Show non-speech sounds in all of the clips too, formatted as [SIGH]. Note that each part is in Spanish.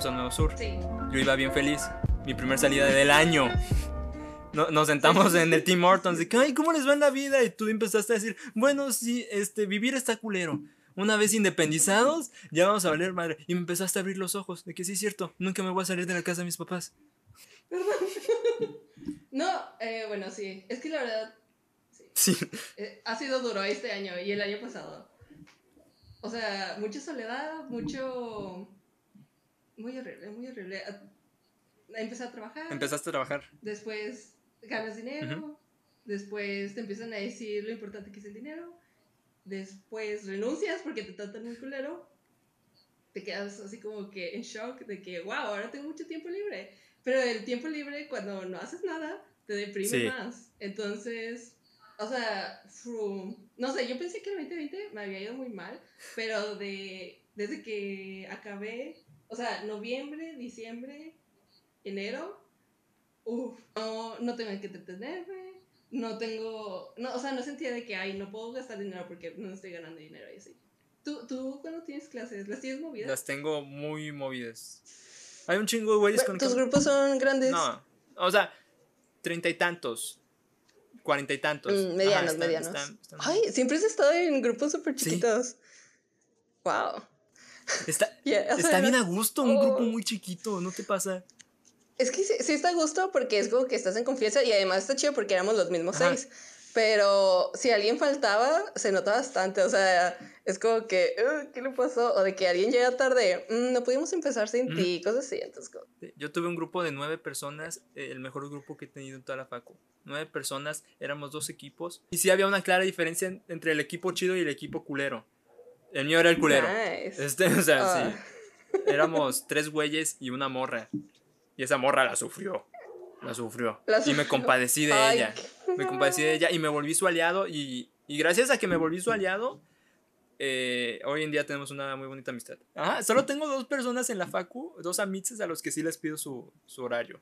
fuimos a Nuevo Sur. Sí. Yo iba bien feliz. Mi primer salida del año. No- nos sentamos en el Tim Hortons de que, ay, ¿cómo les va en la vida? Y tú empezaste a decir, bueno, sí, este, vivir está culero. Una vez independizados, ya vamos a valer madre. Y me empezaste a abrir los ojos de que sí es cierto, nunca me voy a salir de la casa de mis papás. [LAUGHS] No, eh, bueno, sí. Es que la verdad Sí. eh, ha sido duro este año y el año pasado. O sea, mucha soledad, mucho... Muy horrible, muy horrible. A- Empecé a trabajar. Empezaste a trabajar. Después ganas dinero. Ujú. Después te empiezan a decir lo importante que es el dinero. Después renuncias porque te tratan muy culero. Te quedas así como que en shock de que, wow, ahora tengo mucho tiempo libre. Pero el tiempo libre, cuando no haces nada, te deprime Sí. más. Entonces, o sea, no sé, yo pensé que el 2020 me había ido muy mal, pero de, desde que acabé, o sea, noviembre, diciembre, enero, uff, no, no tengo en qué entretenerme, no tengo, no, o sea, no sentía de que, ay, no puedo gastar dinero porque no estoy ganando dinero y así. ¿Tú, tú cuando tienes clases, las tienes movidas? Las tengo muy movidas. Hay un chingo de güeyes con ¿Tus que- grupos son grandes? No, o sea, treinta y tantos, cuarenta y tantos. Mm, medianos, Ajá, están- medianos. están- están- Ay, siempre has estado en grupos súper Sí. chiquitos. Wow. Está, [LAUGHS] Yeah, o sea, está bien a gusto un Oh. grupo muy chiquito, ¿no te pasa? Es que sí, sí está a gusto porque es como que estás en confianza y además está chido porque éramos los mismos Ajá. seis. Pero si alguien faltaba, se nota bastante. O sea, es como que, "Uh, ¿qué le pasó? O de que alguien llega tarde, "Mm, no pudimos empezar sin ti, cosas así. Entonces, como- Yo tuve un grupo de nueve personas, eh, el mejor grupo que he tenido en toda la facu. Nueve personas, éramos dos equipos. Y sí había una clara diferencia en- entre el equipo chido y el equipo culero. El mío era el culero. Nice. Este, o sea, Ah. sí. [LAUGHS] Éramos tres güeyes y una morra. Y esa morra la sufrió. La sufrió. La y me compadecí de Ay, ella. qué Me compadecí de ella y me volví su aliado. Y, y gracias a que me volví su aliado, eh, hoy en día tenemos una muy bonita amistad. Ajá, solo tengo dos personas en la facu, dos amiches a los que sí les pido su, su horario.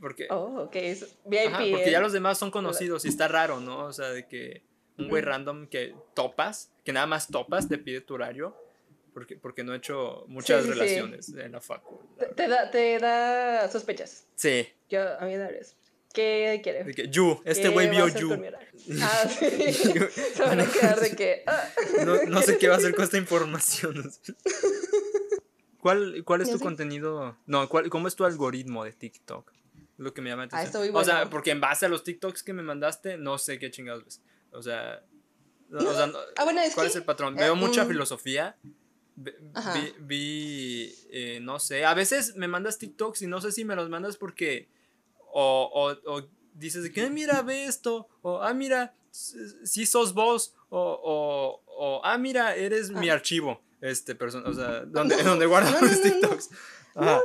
Porque, Oh, ok. es VIP. ajá, porque ya ¿eh? los demás son conocidos y está raro, ¿no? O sea, de que un güey random que topas, que nada más topas, te pide tu horario. Porque, porque no he hecho muchas sí, sí. relaciones en la facu. la Te, da, te da sospechas. Sí, Yo, a mí me da eso. ¿Qué quiere? de que You, este ¿Qué güey vio You. [LAUGHS] Ah, sí. [LAUGHS] Se van a quedar de que. ah. [LAUGHS] No, no sé qué va a hacer con esta información. ¿Cuál, cuál es tu sé. contenido? No, ¿cuál, ¿cómo es tu algoritmo de TikTok? Lo que me llama la Ah, atención. muy O sea, bueno. porque en base a los TikToks que me mandaste, no sé qué chingados ves. O sea, no, o sea, no- Ah, bueno, es ¿cuál que. es el patrón? eh, Veo mucha mm. filosofía. Vi, eh, no sé, a veces me mandas TikToks y no sé si me los mandas porque o, o, o dices que, "Ay, mira, ve esto, o, ah, mira, si sos vos, o, o, o, ah, mira, eres mi Ah. archivo, este, persona, o sea, donde, [LAUGHS] donde guardo No, no, los no, no. TikToks. Ajá.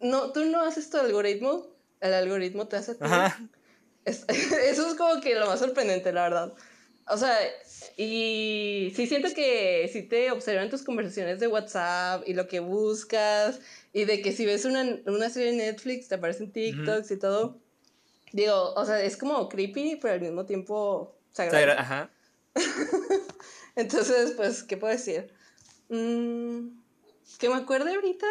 No, tú no haces tu algoritmo. El algoritmo te hace. Ajá. Es- [LAUGHS] eso es como que lo más sorprendente, la verdad. O sea, y sí siento que si te observan tus conversaciones de WhatsApp y lo que buscas, y de que si ves una, una serie de Netflix te aparecen TikToks y todo. Digo, o sea, es como creepy, pero al mismo tiempo sagrado. Sagra- Ajá. [LAUGHS] Entonces, pues, ¿qué puedo decir? Mm, que me acuerde ahorita.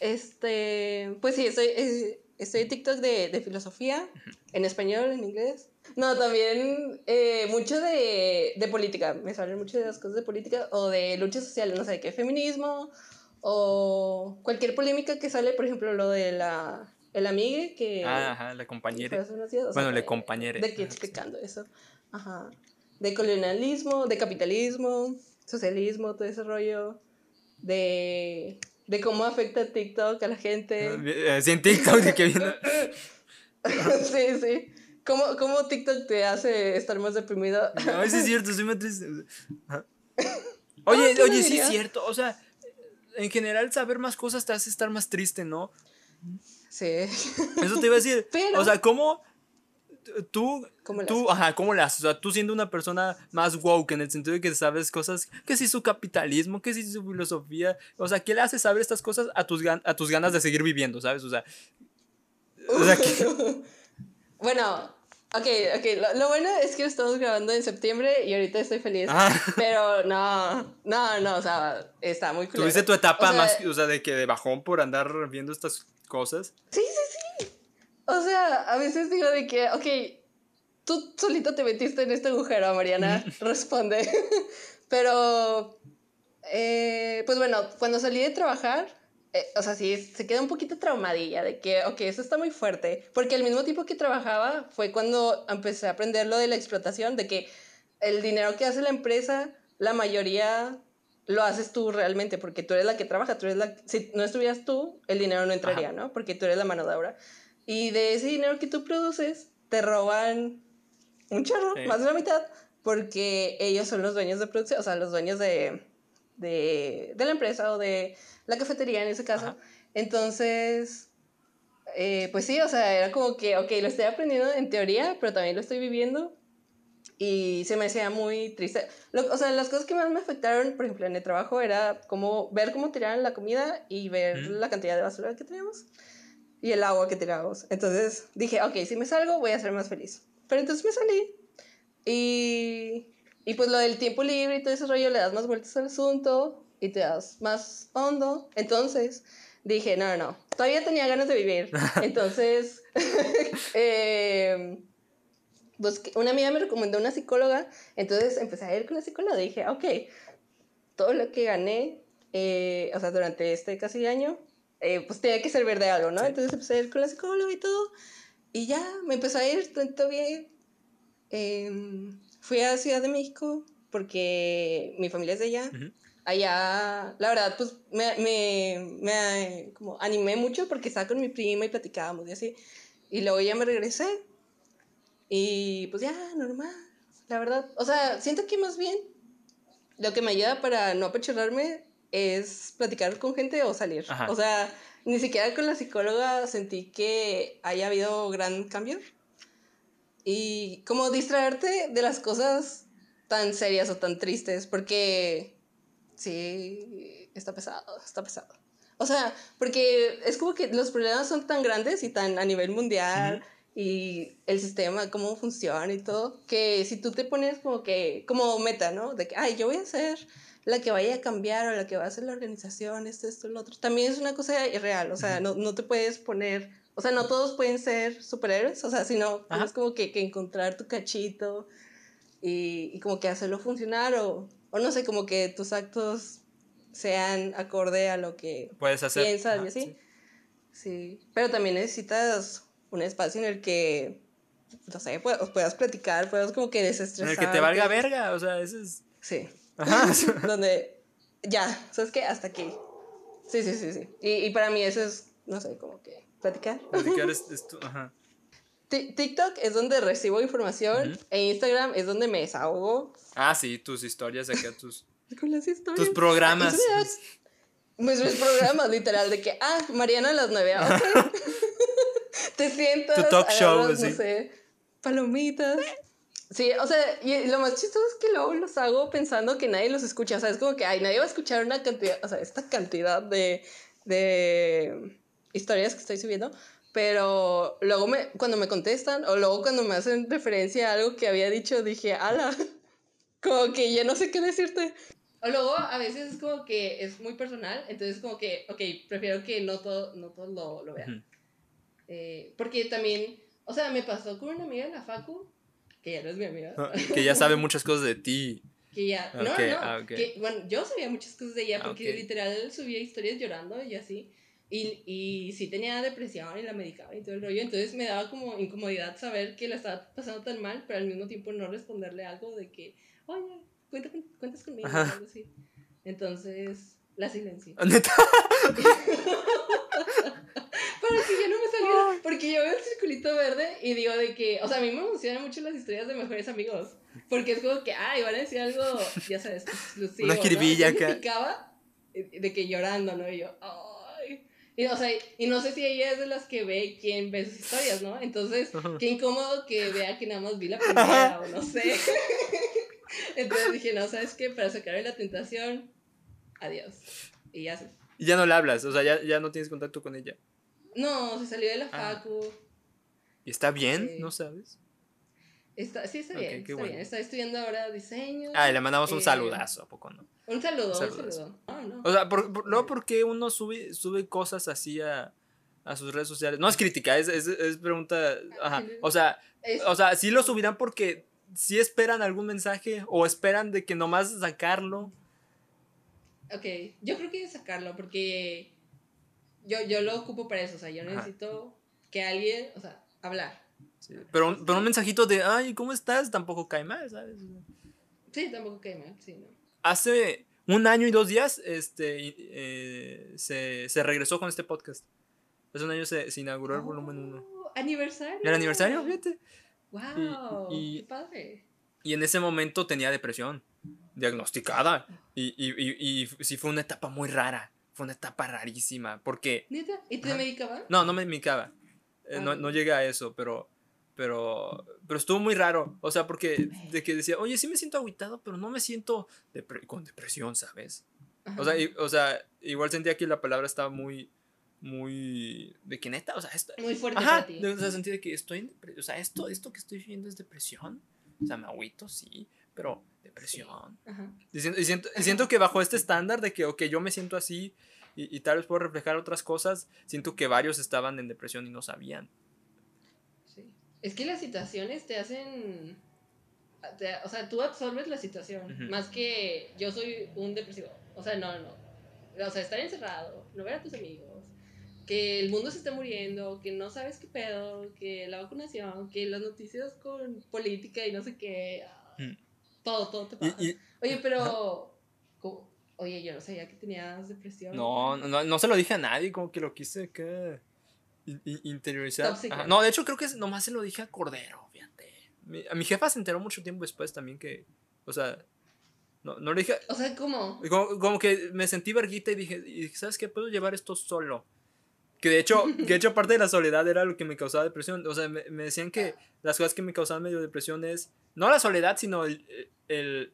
Este, pues sí, estoy, eh, estoy en TikTok de, de filosofía, en español, en inglés. No, [LAUGHS] también eh, mucho de, de política. Me salen muchas de las cosas de política o de luchas sociales, no sé, qué feminismo o cualquier polémica que sale, por ejemplo, lo de la el amigue que Ah, ajá, la compañera. días, o sea, Bueno, le de- compañere. De que explicando eso. Ajá. De colonialismo, de capitalismo, socialismo, todo ese rollo. De, de cómo afecta TikTok a la gente. Eh, Sí, en TikTok de que viene. [LAUGHS] sí, sí. ¿Cómo, ¿Cómo TikTok te hace estar más deprimido? Ay, sí es cierto, sí me triste. [LAUGHS] Oye, ¿quién lo oye, sí es cierto. O sea, en general saber más cosas te hace estar más triste, ¿no? Sí. Eso te iba a decir. [LAUGHS] Pero- O sea, ¿cómo tú, ¿Cómo le tú, ajá, ¿cómo haces? O sea, tú siendo una persona más woke en el sentido de que sabes cosas, que si su capitalismo, que si su filosofía, o sea, ¿qué le hace saber estas cosas a tus, gan- a tus ganas de seguir viviendo, sabes? O sea, o sea, que, [LAUGHS] Bueno, Ok, ok, lo, lo bueno es que estamos grabando en septiembre y ahorita estoy feliz. Ah. Pero no, no, no, o sea, está muy culero. ¿Tuviste tu etapa O sea, más, o sea, de que de bajón por andar viendo estas cosas? Sí, sí, sí. O sea, a veces digo de que, ok, tú solito te metiste en este agujero, Mariana, responde. [LAUGHS] Pero, eh, pues bueno, cuando salí de trabajar, eh, o sea, sí, se queda un poquito traumadilla de que, ok, eso está muy fuerte. Porque al mismo tiempo que trabajaba fue cuando empecé a aprender lo de la explotación, de que el dinero que hace la empresa, la mayoría lo haces tú realmente, porque tú eres la que trabaja, tú eres la... Si no estuvieras tú, el dinero no entraría, ¿no? Porque tú eres la mano de obra. Y de ese dinero que tú produces, te roban un chorro, Sí. más de la mitad, porque ellos son los dueños de producción, o sea, los dueños de, de, de la empresa o de la cafetería en ese caso. Ajá. Entonces, eh, pues sí, o sea, era como que, ok, lo estoy aprendiendo en teoría, pero también lo estoy viviendo. Y se me hacía muy triste. Lo- o sea, las cosas que más me afectaron, por ejemplo, en el trabajo, era como ver cómo tiraban la comida y ver Ujú. la cantidad de basura que teníamos y el agua que tirábamos. Entonces dije, ok, si me salgo voy a ser más feliz. Pero entonces me salí y, y pues lo del tiempo libre y todo ese rollo le das más vueltas al asunto y te das más hondo. Entonces dije, no, no, no, todavía tenía ganas de vivir. [LAUGHS] Entonces, [LAUGHS] eh, una amiga me recomendó una psicóloga, entonces empecé a ir con la psicóloga y dije, ok, todo lo que gané, eh, o sea, durante este casi año, eh, pues tenía que servir de algo, ¿no? Sí. Entonces empecé a ir con la psicóloga y todo, y ya me empezó a ir todo bien. Em, fui a Ciudad de México porque mi familia es de allá. Ujú. Allá, la verdad, pues me, me, me como animé mucho porque estaba con mi prima y platicábamos y así. Y luego ya me regresé y pues ya, normal, la verdad. O sea, siento que más bien lo que me ayuda para no apachurrarme es platicar con gente o salir. Ajá. O sea, ni siquiera con la psicóloga sentí que haya habido gran cambio. Y como distraerte de las cosas tan serias o tan tristes, porque sí, está pesado, está pesado. O sea, porque es como que los problemas son tan grandes y tan a nivel mundial y el sistema, cómo funciona y todo, que si tú te pones como que, como meta, ¿no? De que, ay, yo voy a ser la que vaya a cambiar o la que va a hacer la organización, esto, esto, lo otro, también es una cosa irreal, o sea, no, no te puedes poner, o sea, no todos pueden ser superhéroes, o sea, sino Ajá. tienes como que, que encontrar tu cachito y, y como que hacerlo funcionar o, o no sé, como que tus actos sean acorde a lo que Puedes hacer. piensas y Ajá, así. sí. Sí, pero también necesitas un espacio en el que, no sé, puedas, puedas platicar, puedas como que En desestresar. el que te valga verga, o sea, ese es. Sí, Ajá. [LAUGHS] [LAUGHS] donde ya, ¿sabes qué? Hasta aquí. Sí, sí, sí, sí. Y, y para mí eso es, no sé, como que platicar. Que eres, es tu- [LAUGHS] ajá. Ti- TikTok es donde recibo información Ujú. e Instagram es donde me desahogo Ah, sí, tus historias acá, tus, con las historias. tus programas. Pues mis programas, literal, de que, ah, Mariana a las nueve, ah, ok. Te sientas, Tu talk show, agarras, no sé, palomitas. Sí, o sea, y lo más chistoso es que luego los hago pensando que nadie los escucha. O sea, es como que, ay, nadie va a escuchar una cantidad, o sea, esta cantidad de, de historias que estoy subiendo. Pero luego me, cuando me contestan, o luego cuando me hacen referencia a algo que había dicho, dije, ala, [LAUGHS] como que ya no sé qué decirte. O luego a veces es como que es muy personal, entonces como que, ok, prefiero que no, todo, no todos lo, lo vean. Ujú. Eh, porque también, o sea, me pasó con una amiga en la facu, que ya no es mi amiga, Ah, [LAUGHS] Que ya sabe muchas cosas de ti. que ya, no, Ok, no, ah, ok. que, bueno, yo sabía muchas cosas de ella, Ah, porque ok. literal subía historias llorando y así, y, y sí tenía depresión y la medicaba y todo el rollo, entonces me daba como incomodidad saber que la estaba pasando tan mal, pero al mismo tiempo no responderle algo de que, oye, cuenta, cuentas conmigo, algo así. Entonces, la silencié. [LAUGHS] Neta. [LAUGHS] Para que ya no me saliera. Porque yo veo el circulito verde y digo de que, o sea, a mí me emocionan mucho las historias de mejores amigos. Porque es como que, ay, van a decir algo, ya sabes, exclusivo. Una ¿no? jiribilla Yo me acá. eh, de que llorando, ¿no? Y yo, ay. Y, o sea, y no sé si ella es de las que ve quién ve sus historias, ¿no? Entonces, qué incómodo que vea que nada más vi la primera o no sé. [LAUGHS] Entonces dije, no, ¿sabes qué? Para sacarme la tentación, adiós. Y ya se ya no le hablas, o sea, ya, ya no tienes contacto con ella. No, se salió de la Ah. facu. ¿Y está bien? ¿No sabes? Está, sí, está bien. está bueno. bien. Está estudiando ahora diseño. Ah, le mandamos un Eh, saludazo, ¿a poco no? Un saludo, un saludazo. saludo. No, no. O sea, por, por- luego porque uno sube, sube cosas así a, a sus redes sociales. No es crítica, es, es, es pregunta. Ajá. O sea, Es- o sea, sí lo subirán porque sí esperan algún mensaje o esperan de que nomás sacarlo. Ok, yo creo que sacarlo porque yo, yo lo ocupo para eso, o sea, yo Ajá. necesito que alguien, o sea, hablar. Sí, Pero, un- pero un mensajito de, ay, ¿cómo estás? Tampoco cae mal, ¿sabes? Sí, tampoco cae mal, sí, ¿no? Hace un año y dos días este, eh, se, se regresó con este podcast. Hace un año se, se inauguró el volumen 1. Oh, Aniversario. El aniversario, fíjate. Wow, Y- y- qué padre. Y en ese momento tenía depresión diagnosticada. Y, y, y, y sí fue una etapa muy rara. Fue una etapa rarísima. Porque, ¿Neta? ¿Y te Ajá. medicaba? no, no me medicaba. Eh, no, Ah. no llegué a eso, pero, pero, pero estuvo muy raro. O sea, porque de que decía, oye, sí me siento agüitado, pero no me siento depre- con depresión, ¿sabes? O sea, y- o sea, igual sentía que la palabra estaba muy, muy, de que neta, o sea, esto, Muy fuerte ajá, para ti. de- o sea, sentí de que estoy en o sea, esto, esto que estoy viviendo es depresión, o sea, me agüito, sí, pero depresión. Ajá. Y siento, y siento, y siento que bajo este estándar de que, ok, yo me siento así y, y tal vez puedo reflejar otras cosas, siento que varios estaban en depresión y no sabían. Sí. Es que las situaciones te hacen. te- o sea, tú absorbes la situación. Más que yo soy un depresivo. O sea, no, no. O sea, estar encerrado, no ver a tus amigos, que el mundo se está muriendo, que no sabes qué pedo, que la vacunación, que las noticias con política y no sé qué. Mm. Todo, todo te pasa. y- Oye, pero. ¿cómo? Oye, yo no sabía que tenías depresión. no, no, no se lo dije a nadie, como que lo quise que in- in- interiorizar. Ajá. No, de hecho creo que nomás se lo dije a Cordero, fíjate. Mi, a mi jefa se enteró mucho tiempo después también que, o sea, no, no le dije, O sea, ¿cómo? Como, como que me sentí verguita y dije, y dije, ¿sabes qué? Puedo llevar esto solo. Que de hecho, [LAUGHS] que de hecho parte de la soledad era lo que me causaba depresión. O sea, me, me decían que las cosas que me causaban medio depresión es, no la soledad, sino el, el,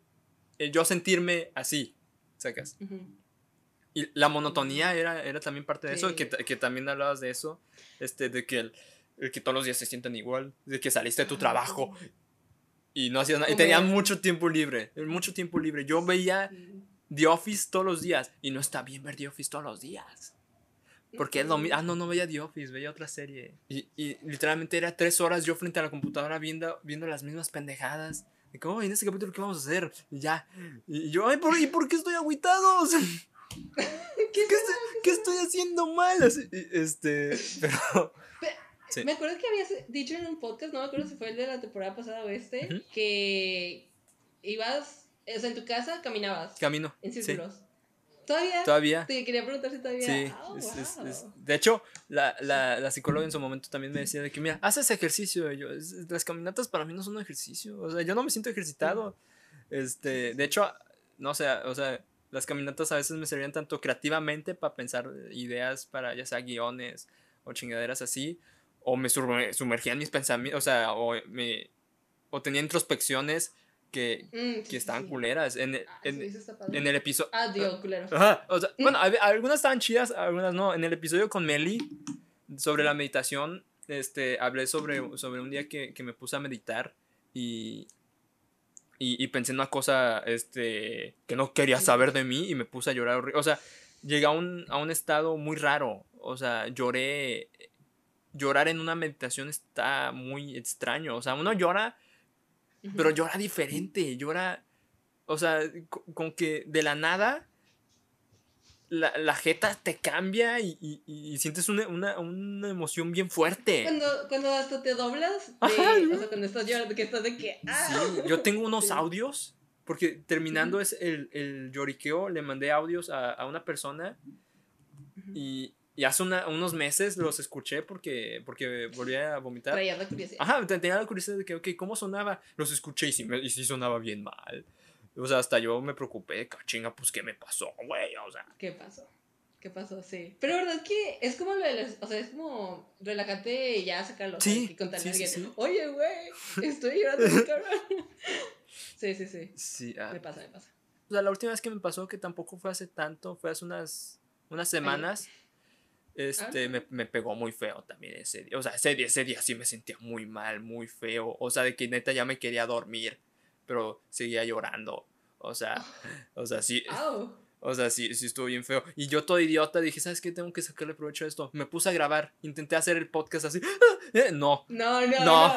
el yo sentirme así, ¿sacas? Y la monotonía era, era también parte de eso, Sí. que, ta- que también hablabas de eso, este, de que, el, el que todos los días se sientan igual, de que saliste de tu Ajá. trabajo y no hacías nada, y tenías mucho tiempo libre, mucho tiempo libre. Yo veía. The Office todos los días. Y no está bien ver The Office todos los días. Porque es lo mismo. Ah, no, no veía The Office, veía otra serie. Y, y literalmente era tres horas yo frente a la computadora viendo, viendo las mismas pendejadas. De que, "Oh, en este capítulo, ¿qué vamos a hacer? Y ya. Y yo, ay, ¿por, ¿y por qué estoy agüitado? ¿Qué [LAUGHS] ¿Qué, estoy, qué estoy haciendo mal? Así, este, pero. [LAUGHS] Sí. Me acuerdo que habías dicho en un podcast, no me acuerdo si fue el de la temporada pasada o este, que ibas, o sea, en tu casa caminabas Camino. en Sí, círculos. ¿Todavía? todavía. Te quería preguntar si todavía. Sí, Ah, es- es- wow. es- de hecho, la, la, la psicóloga en su momento también me decía de que, mira, haces ejercicio. Yo, "Es- las caminatas para mí no son un ejercicio. O sea, yo no me siento ejercitado. Este, de hecho, no sé, o sea, las caminatas a veces me servían tanto creativamente para pensar ideas para ya sea guiones o chingaderas así, o me sumer- sumergía en mis pensamientos, o sea, o, me, o tenía introspecciones que, Mm, sí, que estaban sí, culeras. En, Ah, en, en el episodio... Ah, Dios, culero. Ajá, o sea, Mm. bueno, algunas estaban chidas, algunas no. En el episodio con Meli sobre la meditación, este, hablé sobre, sobre un día que, que me puse a meditar y, y, y pensé en una cosa este, que no quería saber de mí y me puse a llorar. O sea, llegué a un, a un estado muy raro. O sea, lloré. Llorar en una meditación está muy extraño. O sea, uno llora Ujú. pero llora diferente, llora, o sea, co- como que de la nada la, la jeta te cambia y, y- y sientes una, una- una emoción bien fuerte. Cuando, cuando hasta te doblas, de, Ajá, o sea, cuando estás llorando, que estás de que. Ah. Sí, yo tengo unos Sí. audios, porque terminando es el, el lloriqueo, le mandé audios a, a una persona y, y hace una- unos meses los escuché porque, porque volví a vomitar. Traías la curiosidad. Ajá, te- tenía la curiosidad de que, ok, ¿cómo sonaba? Los escuché y sí, me- y sí sonaba bien mal. O sea, hasta yo me preocupé, "Ca- chinga, pues, ¿qué me pasó, güey? O sea, ¿Qué pasó? ¿Qué pasó? Sí. Pero verdad que es como lo de las- o sea, es como relajarte y ya sacarlo. Sí, Y contarle sí, a alguien, sí. oye, güey, estoy llorando, cabrón. [LAUGHS] Sí, sí, sí. sí. ah, Me pasa, me pasa. O sea, la última vez que me pasó, que tampoco fue hace tanto, fue hace unas, unas semanas. Este, me, me pegó muy feo también ese día. O sea, ese día, ese día sí me sentía muy mal, muy feo. O sea, de que neta ya me quería dormir, pero seguía llorando. O sea, [LAUGHS] o sea, sí. Au. O sea, sí, sí estuvo bien feo. Y yo todo idiota dije, ¿sabes qué? Tengo que sacarle provecho a esto. Me puse a grabar. Intenté hacer el podcast así. [LAUGHS] Eh, No, No, no, No. no.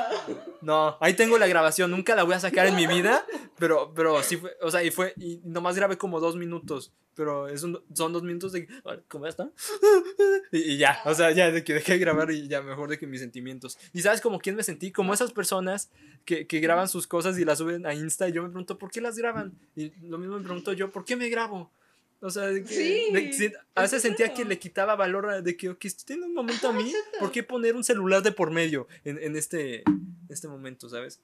no. Ahí tengo la grabación. Nunca la voy a sacar en mi vida. Pero, pero sí fue. O sea, y fue. Y nomás grabé como dos minutos. Pero es un- son dos minutos de. ¿Cómo ya está? [LAUGHS] Y, y ya. O sea, ya de que dejé de grabar y ya mejor de que mis sentimientos. ¿Y sabes como quién me sentí? Como esas personas que, que graban sus cosas y las suben a Insta. Y yo me pregunto, ¿por qué las graban? Y lo mismo me pregunto yo, ¿por qué me grabo? O sea, de que, Sí, de- a veces es sentía que le quitaba valor de que, ok, estoy teniendo un momento a mí, exacto. ¿por qué poner un celular de por medio en, en este, este momento, sabes?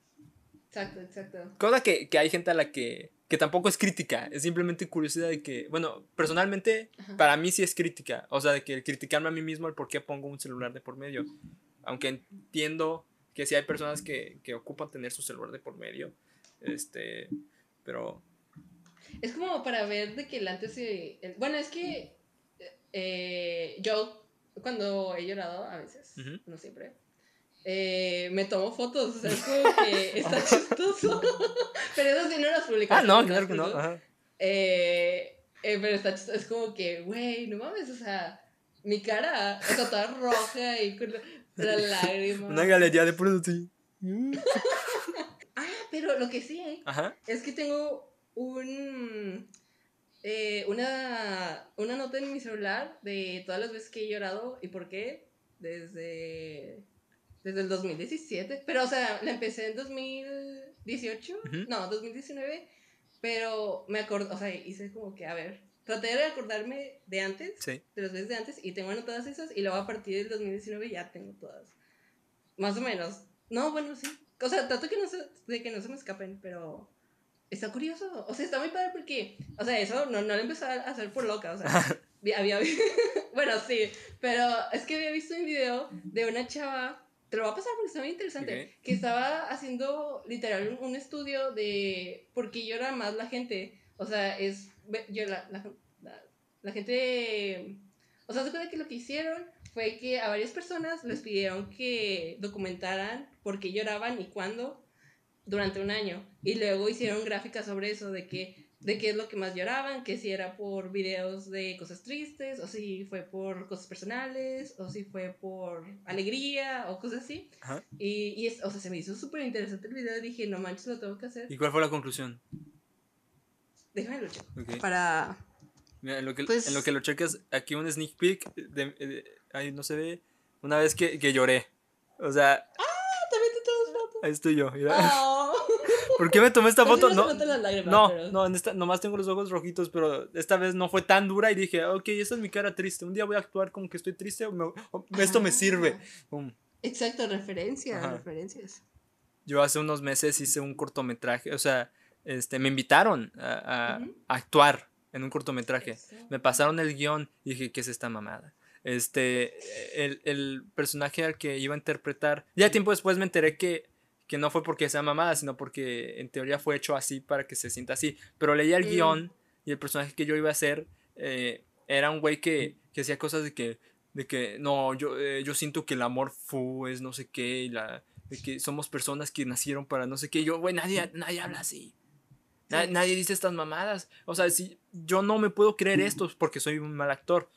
Exacto, exacto. Cosa que, que hay gente a la que, que tampoco es crítica, es simplemente curiosidad de que, bueno, personalmente, Ajá. para mí sí es crítica, o sea, de que criticarme a mí mismo el por qué pongo un celular de por medio, aunque entiendo que sí hay personas que, que ocupan tener su celular de por medio, este, pero... Es como para ver de que el antes y... el- Bueno, es que eh, yo cuando he llorado a veces, no siempre, eh, me tomo fotos, o sea, es como que [LAUGHS] está chistoso. [LAUGHS] pero eso sí no las publico. Ah, no, claro que no. ajá. Eh, eh, pero está chistoso, es como que, güey, no mames, o sea, mi cara, o sea, toda roja y con la, [LAUGHS] lágrima. Una galería de puros así. Ah, pero lo que sí, ¿eh? Ajá. Es que tengo un eh, una, una nota en mi celular de todas las veces que he llorado y por qué desde desde el 2017, pero o sea, la empecé en 2018, Ujú. no, 2019, pero me acordé, o sea, hice como que, a ver, traté de acordarme de antes, Sí. de las veces de antes y tengo anotadas esas y luego a partir del 2019 ya tengo todas. Más o menos. No, bueno, sí. O sea, trato que no se, de que no se me escapen, pero está curioso. O sea, está muy padre porque, o sea, eso no, no lo empecé a hacer por loca, o sea, había, [LAUGHS] bueno, sí, pero es que había visto un video de una chava, te lo voy a pasar porque está muy interesante, Ok. que estaba haciendo literal un, un estudio de por qué llora más la gente. O sea, es, yo, la, la, la- la gente, o sea, se cuenta que lo que hicieron fue que a varias personas les pidieron que documentaran por qué lloraban y cuándo durante un año. Y luego hicieron gráficas sobre eso, de que de qué es lo que más lloraban, que si era por videos de cosas tristes, o si fue por cosas personales, o si fue por alegría, o cosas así. Ajá. Y, y es, o sea, se me hizo súper interesante el video dije, no manches, lo tengo que hacer. ¿Y cuál fue la conclusión? Déjame luchar. Ok. Para... Mira, en lo que, Pues- en lo que lo checas, aquí un sneak peek, de, de- ahí no se ve, una vez que, que lloré. O sea, También te tomas foto. ahí estoy yo. mira. Oh. ¿Por qué me tomé esta Casi [LAUGHS] foto? No, no, pero- no, en esta, nomás tengo los ojos rojitos, pero esta vez no fue tan dura y dije, ok, esta es mi cara triste. Un día voy a actuar como que estoy triste, o me- o esto me Ah. sirve. Exacto, referencias, Ajá. referencias. Yo hace unos meses hice un cortometraje, o sea, este, me invitaron a, a- Ujú. a actuar en un cortometraje. Eso. Me pasaron el guion y dije, ¿qué es esta mamada? Este, el, el personaje al que iba a interpretar, ya tiempo después me enteré que, que no fue porque sea mamada, sino porque en teoría fue hecho así para que se sienta así. Pero leía el Mm. guion y el personaje que yo iba a hacer eh, era un güey que, que hacía cosas de que, de que no, yo, eh, yo siento que el amor fu es no sé qué, y la, de que somos personas que nacieron para no sé qué. Y yo, güey, nadie, nadie habla así. Na- Sí. Nadie dice estas mamadas. O sea, si yo no me puedo creer esto porque soy un mal actor.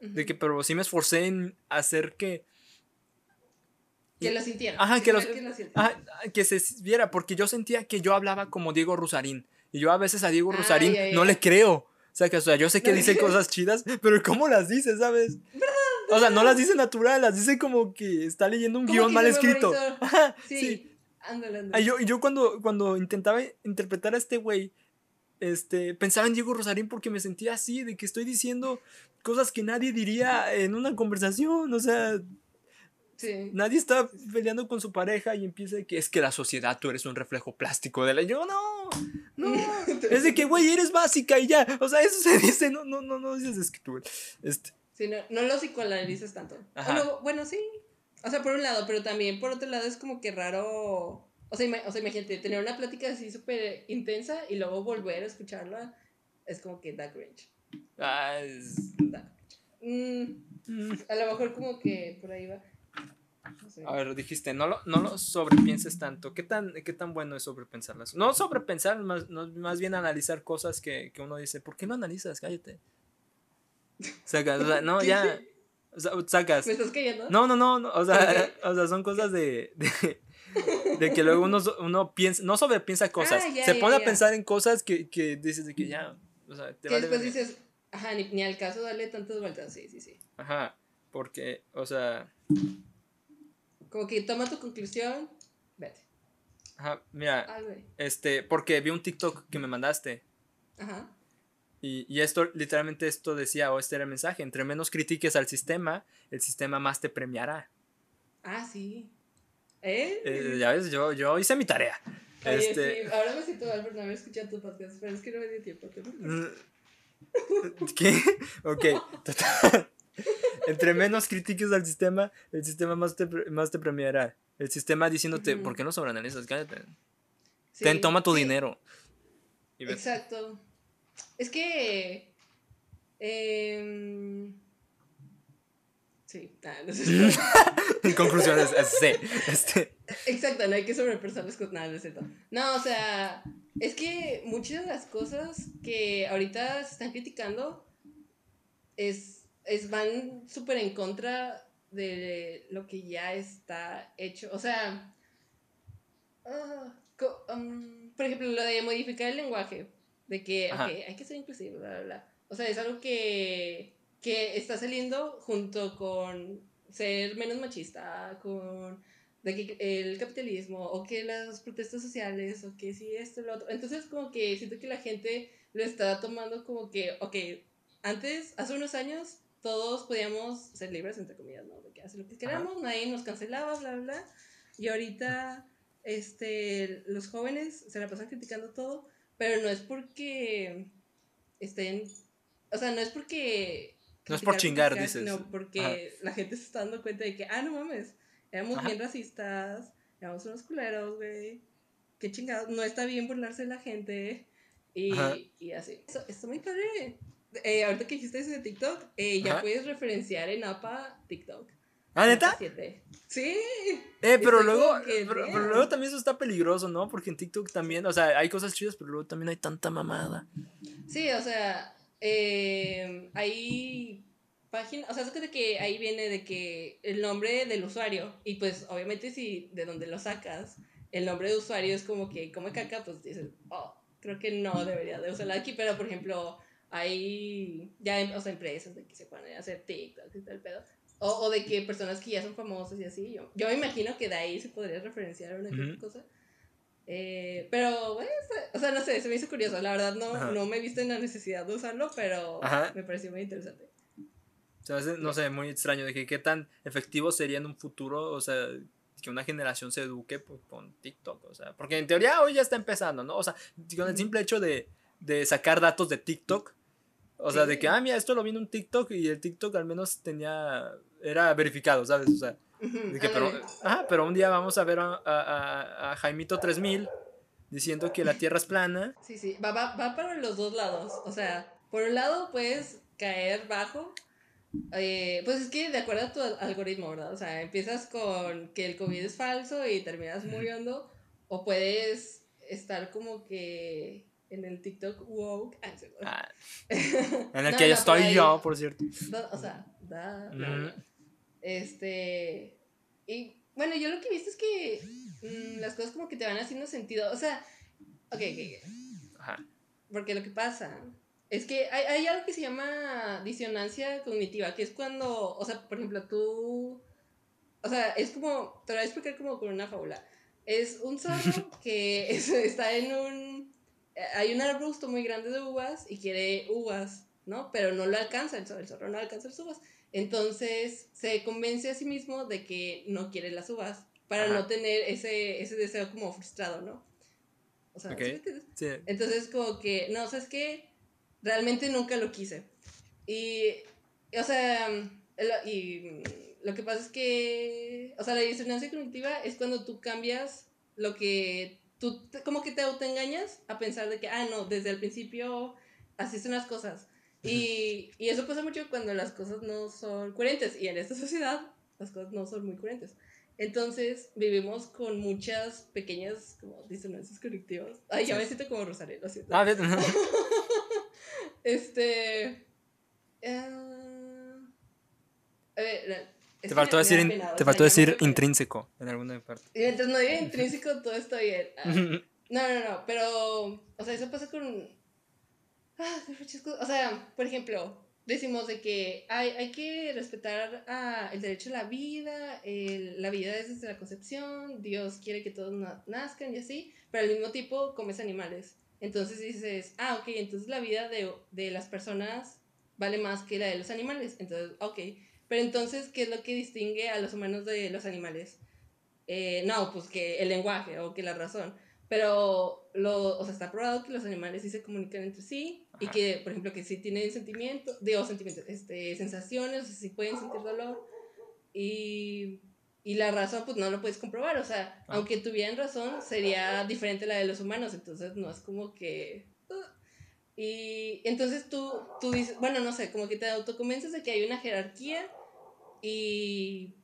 De que, pero sí me esforcé en hacer que. Que lo sintieran. Ajá, que, los, lo ajá, que se viera, porque yo sentía que yo hablaba como Diego Rusarín. Y yo a veces a Diego Ah, Rusarín no le creo. O sea, que, o sea, yo sé que No dice cosas chidas, pero ¿cómo las dice, sabes? O sea, no las dice natural, las dice como que está leyendo un guion mal escrito. [LAUGHS] Ajá, Sí. sí. Ándale, ándale. yo, y yo cuando, cuando intentaba interpretar a este güey, este, pensaba en Diego Rosarín porque me sentía así, de que estoy diciendo cosas que nadie diría en una conversación, o sea, Sí. nadie está peleando con su pareja y empieza de que es que la sociedad, tú eres un reflejo plástico de la... Yo, no, no, [LAUGHS] es de que, güey, eres básica y ya, o sea, eso se dice, no, no, no, no dices es que tú, este, Sí, no, no lo psicoanalizas tanto. Ajá. Bueno, bueno, sí. O sea, por un lado, pero también por otro lado es como que raro. O sea, o sea imagínate, tener una plática así súper intensa y luego volver a escucharla es como que da cringe. ah, es- Da. mm, Mm. a lo mejor como que por ahí va. Sé. A ver, dijiste, no lo, no lo sobrepienses tanto. ¿Qué tan, ¿Qué tan bueno es sobrepensarlas? No sobrepensar, más, no- más bien analizar cosas que, que uno dice, ¿por qué no analizas? Cállate. Sacas, o sea, no, ya. [LAUGHS] o sea, sacas. ¿Me estás cayendo? No, no, no, no, o sea, o sea, son cosas de, de, de que luego uno, uno piensa, no sobrepiensa cosas, Ah, ya, se ya, pone a ya. pensar en cosas que, que dices de que ya, o sea, te que vale después dices, ajá, ni, ni al caso darle tantas vueltas. Sí, sí, sí. Ajá, porque, o sea, Como que toma tu conclusión, vete. ajá, mira, este, porque vi un TikTok que me mandaste Ajá. y, y esto, literalmente esto decía, o este era el mensaje, entre menos critiques al sistema, el sistema más te premiará. Ah, sí. ¿Eh? Eh, ya ves, yo, yo hice mi tarea. Oye, este, sí, ahora me siento mal por no haber escuchado tu podcast, pero es que no me dio tiempo. [LAUGHS] ¿Qué? Ok, total. Entre menos critiques al sistema, el sistema más te, más te premiará. El sistema diciéndote, Ujú. ¿por qué no sobreanalizas? Cállate. Sí, Ten, toma tu sí, dinero. Y Exacto. Es que. em, sí, ah, no sé. [LAUGHS] En conclusión, es, es sí. Este, Exacto, no hay que sobrepensar las cosas. Nada, no es cierto. No, o sea, es que muchas de las cosas que ahorita se están criticando es, es van súper en contra de lo que ya está hecho. O sea, ah, um, por ejemplo, lo de modificar el lenguaje, de que, Ajá. ok, hay que ser inclusivo, bla, bla, bla. O sea, es algo que, que está saliendo junto con ser menos machista, con de que el capitalismo o que las protestas sociales o que si esto lo otro. Entonces como que siento que la gente lo está tomando como que, ok, antes, hace unos años, todos podíamos ser libres, entre comillas, ¿no? De que hacer lo que queramos, nadie nos cancelaba, bla, bla, bla. Y ahorita, este, los jóvenes se la pasan criticando todo, pero no es porque estén, o sea, no es porque... No es por chingar, criticar, dices. sino porque la gente se está dando cuenta de que, ah, no mames, éramos Ajá. bien racistas, éramos unos culeros, güey. Qué chingados, no está bien burlarse de la gente. Y, y así. Eso, está muy padre. Eh, ahorita que dijiste eso de TikTok, eh, ya Ajá. puedes referenciar en APA TikTok. ¿Ah, neta? 7. Sí. Eh, pero luego, pero, luego también eso está peligroso, ¿no? Porque en TikTok también, o sea, hay cosas chidas, pero luego también hay tanta mamada. Sí, o sea, eh, hay páginas, o sea, es que de que ahí viene de que el nombre del usuario, y pues obviamente si de donde lo sacas, el nombre de usuario es como que come caca, pues dices, oh, creo que no debería de usarla aquí, pero por ejemplo, hay ya, o sea, empresas de que se ponen a hacer TikTok y todo el pedo. O, o de que personas que ya son famosas y así. Yo, yo me imagino que de ahí se podría referenciar una otra Ujú. cosa. Eh, pero, bueno, o sea, no sé, se me hizo curioso. La verdad, no, Ajá. no me he visto en la necesidad de usarlo, pero Ajá. me pareció muy interesante. O sea, no sé, muy extraño de que qué tan efectivo sería en un futuro, o sea, que una generación se eduque pues, con TikTok, o sea, porque en teoría hoy ya está empezando, ¿no? O sea, con el simple hecho de, de sacar datos de TikTok, o sea, de que, ah, mira, esto lo vi en un TikTok y el TikTok al menos tenía, era verificado, ¿sabes? O sea, de que, pero, ándale. ajá, pero un día vamos a ver a, a, a- Jaimito 3000 diciendo que la Tierra es plana. Sí, sí, va, va, va para los dos lados. O sea, por un lado puedes caer bajo. eh, pues es que de acuerdo a tu al- algoritmo, ¿verdad? O sea, empiezas con que el COVID es falso y terminas muriendo. O puedes estar como que en el TikTok woke. Ah, sí, [LAUGHS] Ah, en el No, que no, ya estoy por yo, por cierto. da- o sea, da. No, no. Este. Y bueno, yo lo que he visto es que mm, las cosas como que te van haciendo sentido. O sea, ok, ok, ok. Ajá. Porque lo que pasa es que hay, hay algo que se llama disonancia cognitiva, que es cuando, o sea, por ejemplo, tú, o sea, es como, te lo voy a explicar como con una fábula. Es un zorro [LAUGHS] que es- está en un, hay un arbusto muy grande de uvas y quiere uvas, ¿no? Pero no lo alcanza, el zorro, el zorro no alcanza las uvas. Entonces se convence a sí mismo de que no quiere las uvas para Ajá. no tener ese, ese deseo como frustrado, ¿no? O sea, Ok. ¿sí. Entonces, como que, no, ¿sabes qué? Realmente nunca lo quise. Y, o sea, lo- y lo que pasa es que, o sea, la disonancia cognitiva es cuando tú cambias lo que tú, te- como que te autoengañas a pensar de que, ah, no, desde el principio así son las cosas. Y, y eso pasa mucho cuando las cosas no son coherentes. Y en esta sociedad las cosas no son muy coherentes. Entonces vivimos con muchas pequeñas como disonancias colectivas. Ay, ya me siento como Rosario, lo siento. Ah, bien. [LAUGHS] este... eh, a ver, Te faltó decir, in- te faltó decir intrínseco en alguna parte. Y mientras no diga intrínseco, todo está bien. Ah, [LAUGHS] No, no, no, pero, o sea, eso pasa con, ah, muchas cosas. O sea, por ejemplo, decimos de que hay, hay que respetar ah, el derecho a la vida, el- la vida es desde la concepción, Dios quiere que todos na- nazcan y así, pero al mismo tiempo comes animales. Entonces dices, ah, ok, entonces la vida de, de las personas vale más que la de los animales. Entonces, ok, pero entonces, ¿qué es lo que distingue a los humanos de los animales? Eh, no, pues que el lenguaje o que la razón. Pero, lo, o sea, está probado que los animales sí se comunican entre sí y Ajá. que, por ejemplo, que sí tienen sentimientos, digo, sentimientos, este, sensaciones, o sea, sí pueden sentir dolor. Y, y la razón, pues no lo puedes comprobar. O sea, Ah. aunque tuvieran razón, sería diferente a la de los humanos. Entonces, no es como que. uh. Y entonces tú, tú dices, bueno, no sé, como que te autoconvences de que hay una jerarquía y,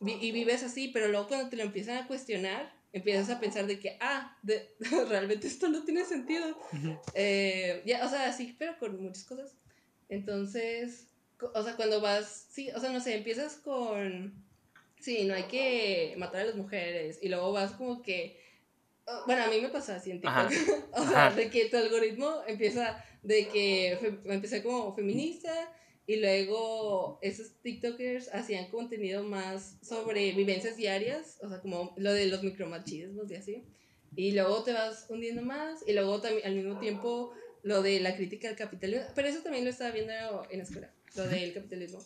y vives así, pero luego cuando te lo empiezan a cuestionar, empiezas a pensar de que, ah, de- [LAUGHS] realmente esto no tiene sentido. Eh, ya, o sea, sí, pero con muchas cosas. Entonces, o sea, cuando vas, sí, o sea, no sé, empiezas con, sí, no hay que matar a las mujeres, y luego vas como que, bueno, a mí me pasa así en TikTok, [LAUGHS] o sea, Ajá. de que tu algoritmo empieza de que empecé como feminista, y luego esos TikTokers hacían contenido más sobre vivencias diarias, o sea, como lo de los micromachismos y así. Y luego te vas hundiendo más, y luego también al mismo tiempo lo de la crítica al capitalismo. Pero eso también lo estaba viendo en la escuela, lo del capitalismo.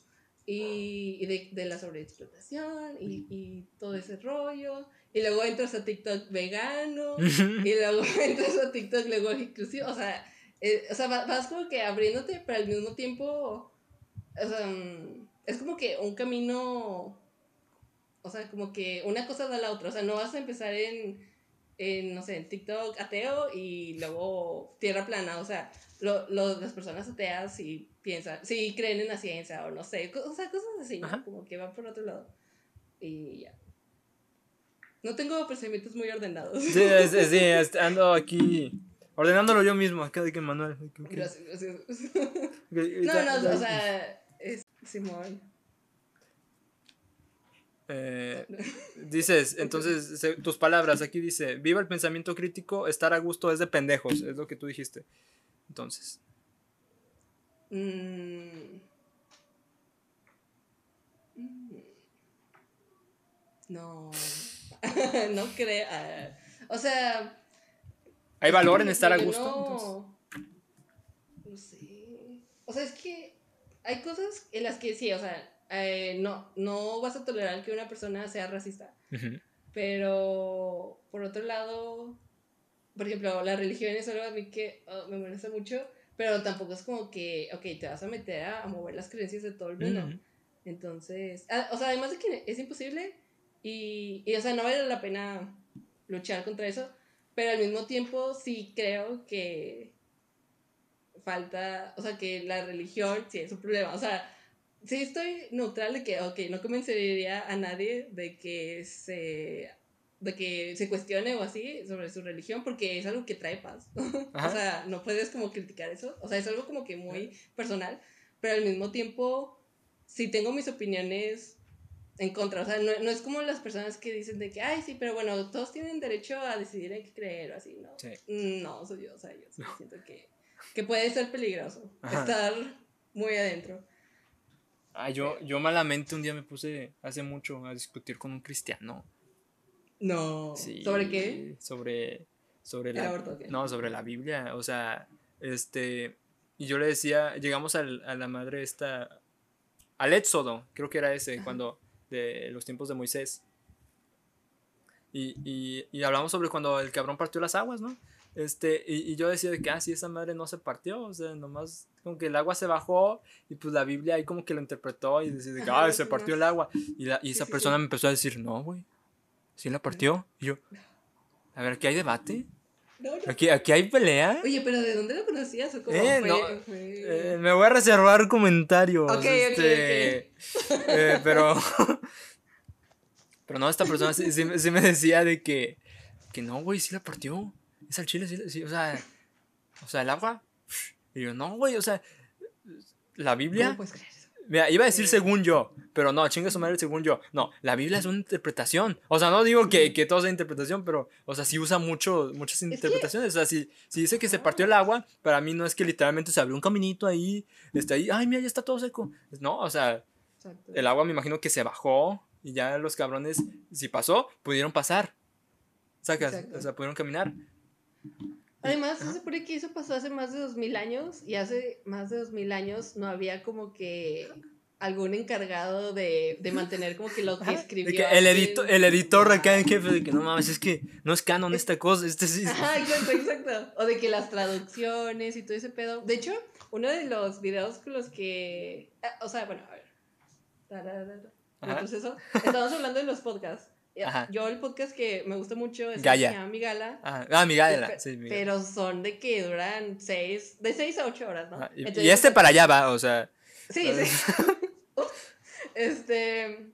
Y, y de, de la sobreexplotación y, y todo ese rollo. Y luego entras a TikTok vegano. [LAUGHS] Y luego [LAUGHS] entras a TikTok luego inclusivo, o sea, eh, o sea, va- vas como que abriéndote, pero al mismo tiempo, o sea, mm, es como que un camino, o sea, como que una cosa da a la otra, o sea, no vas a empezar en, en no sé, en TikTok ateo y luego tierra plana, o sea, lo, lo- las personas ateas sí piensan, sí creen en la ciencia o no sé, o sea, cosas así, ¿no? Como que van por otro lado. Y ya. No tengo pensamientos muy ordenados. Sí, sí, es- ando aquí ordenándolo yo mismo, acá de que Manuel. Gracias, gracias. No, no, o sea, es Simón. Eh, dices, [LAUGHS] entonces, se- tus palabras, aquí dice, viva el pensamiento crítico, estar a gusto es de pendejos, es lo que tú dijiste. Entonces, Mm. Mm. No. [LAUGHS] no creo. O sea. ¿Hay valor en estar a no- gusto? Entonces, No sé. O sea, es que hay cosas en las que sí, o sea, eh, no, no vas a tolerar que una persona sea racista. Pero, por otro lado, por ejemplo, la religión es algo a mí que ah, me molesta mucho, pero tampoco es como que, ok, te vas a meter a, a mover las creencias de todo el mundo. Entonces, ah, o sea, además de que es imposible y, y, o sea, no vale la pena luchar contra eso, pero al mismo tiempo sí creo que falta, o sea, que la religión sí es un problema, o sea, sí estoy neutral de que, ok, no convencería a nadie de que se de que se cuestione o así sobre su religión porque es algo que trae paz. [LAUGHS] O sea, no puedes como criticar eso. O sea, es algo como que muy personal, pero al mismo tiempo sí tengo mis opiniones en contra. O sea, no, no es como las personas que dicen de que, ay, sí, pero bueno, todos tienen derecho a decidir en qué creer o así, ¿no? Sí. No, soy yo, o sea, yo sí siento que, que puede ser peligroso Ajá. estar muy adentro. Ah, yo, yo malamente un día me puse hace mucho a discutir con un cristiano. No. Sí, ¿Sobre qué? Sobre, sobre ¿El la, aborto no, sobre la Biblia, o sea, este, y yo le decía, llegamos al- a la madre esta, al Éxodo, creo que era ese, cuando, de los tiempos de Moisés, y, y, y hablamos sobre cuando el cabrón partió las aguas, ¿no? Este, y, y yo decía de que, ah, sí, esa madre no se partió, o sea, nomás como que el agua se bajó y pues la Biblia ahí como que lo interpretó y decía de que, ah, se [LAUGHS] partió el agua. Y, la, y esa sí, persona sí. me empezó a decir, no, güey, sí la partió. Y yo, a ver, ¿qué hay debate? No, no. Aquí, aquí hay pelea. Oye, pero ¿de dónde lo conocías? ¿O cómo Eh, fue? no, Eh, me voy a reservar comentarios. Ok, ok, este, eh, pero. [LAUGHS] pero no, esta persona sí, sí me- sí me decía de que. Que no, güey, sí la partió. Es al chile, sí, sí, o sea. O sea, el agua. Y yo, no, güey, o sea. La Biblia. ¿Cómo puedes creer eso? Mira, iba a decir Sí. según yo, pero no, chinga su madre según yo. No, la Biblia es una interpretación. O sea, no digo que, que todo sea interpretación, pero, o sea, sí usa mucho, muchas interpretaciones. O sea, si, si dice que se partió el agua, para mí no es que literalmente se abrió un caminito ahí, está ahí, ay, mira, ya está todo seco. No, o sea, el agua me imagino que se bajó y ya los cabrones, si pasó, pudieron pasar. Sacas, Exacto. o sea, pudieron caminar. Además, se supone que eso pasó hace más de dos mil años y hace más de dos mil años no había como que algún encargado de, de mantener como que lo que [LAUGHS] escribió. que el, edito- el editor acá en jefe de que no mames, es que no es canon esta cosa, este sí. Ajá, exacto, exacto. O de que las traducciones y todo ese pedo. De hecho, uno de los videos con los que. ah, O sea, bueno, a ver. Ajá. Entonces, eso. Estamos hablando de los podcasts. Eh, Ajá. Yo, el podcast que me gusta mucho es Gaia. el que se llama Mi Gala. Ah, ah, Miguel, Pe- sí, Miguel. Pero son de que duran seis, de seis a ocho horas, ¿no? Ajá, y, Entonces, y este para allá va, o sea. Sí, sí. [LAUGHS] este,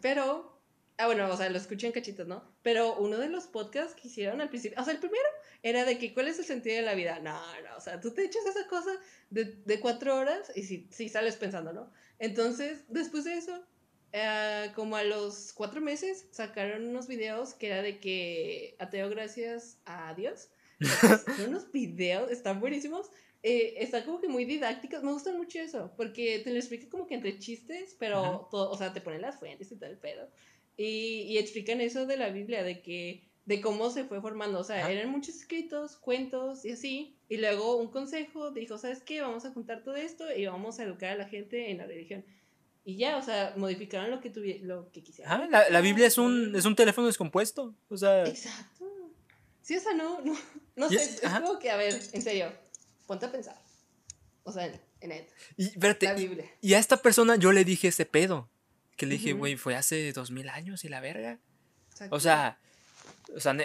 pero, ah, bueno, o sea, lo escuché en cachitos, ¿no? Pero uno de los podcasts que hicieron al principio, o sea, el primero era de que, ¿cuál es el sentido de la vida? No, no, o sea, tú te echas esa cosa de, de cuatro horas y si sí sales pensando, ¿no? Entonces, después de eso, eh, como a los cuatro meses, sacaron unos videos que era de que ateo gracias a Dios. Entonces, [LAUGHS] son unos videos, están buenísimos. Eh, están como que muy didácticos. Me gustan mucho eso, porque te lo explica como que entre chistes, pero Ajá. todo, o sea, te ponen las fuentes y todo el pedo. Y, y explican eso de la Biblia, de que de cómo se fue formando. O sea, Ajá. eran muchos escritos, cuentos y así. Y luego un consejo dijo, ¿sabes qué? Vamos a juntar todo esto y vamos a educar a la gente en la religión. Y ya, o sea, modificaron lo que, lo que quisieran. Ajá, la, la Biblia es un, es un teléfono descompuesto. O sea. Exacto. Sí, o sea, no, no, no sé, es- como que, a ver, en serio, ponte a pensar. O sea, en, en él, Y, espérate, la Biblia. y a esta persona yo le dije ese pedo. Que le dije, güey, fue hace dos mil años y la verga. Exacto. O sea, o sea,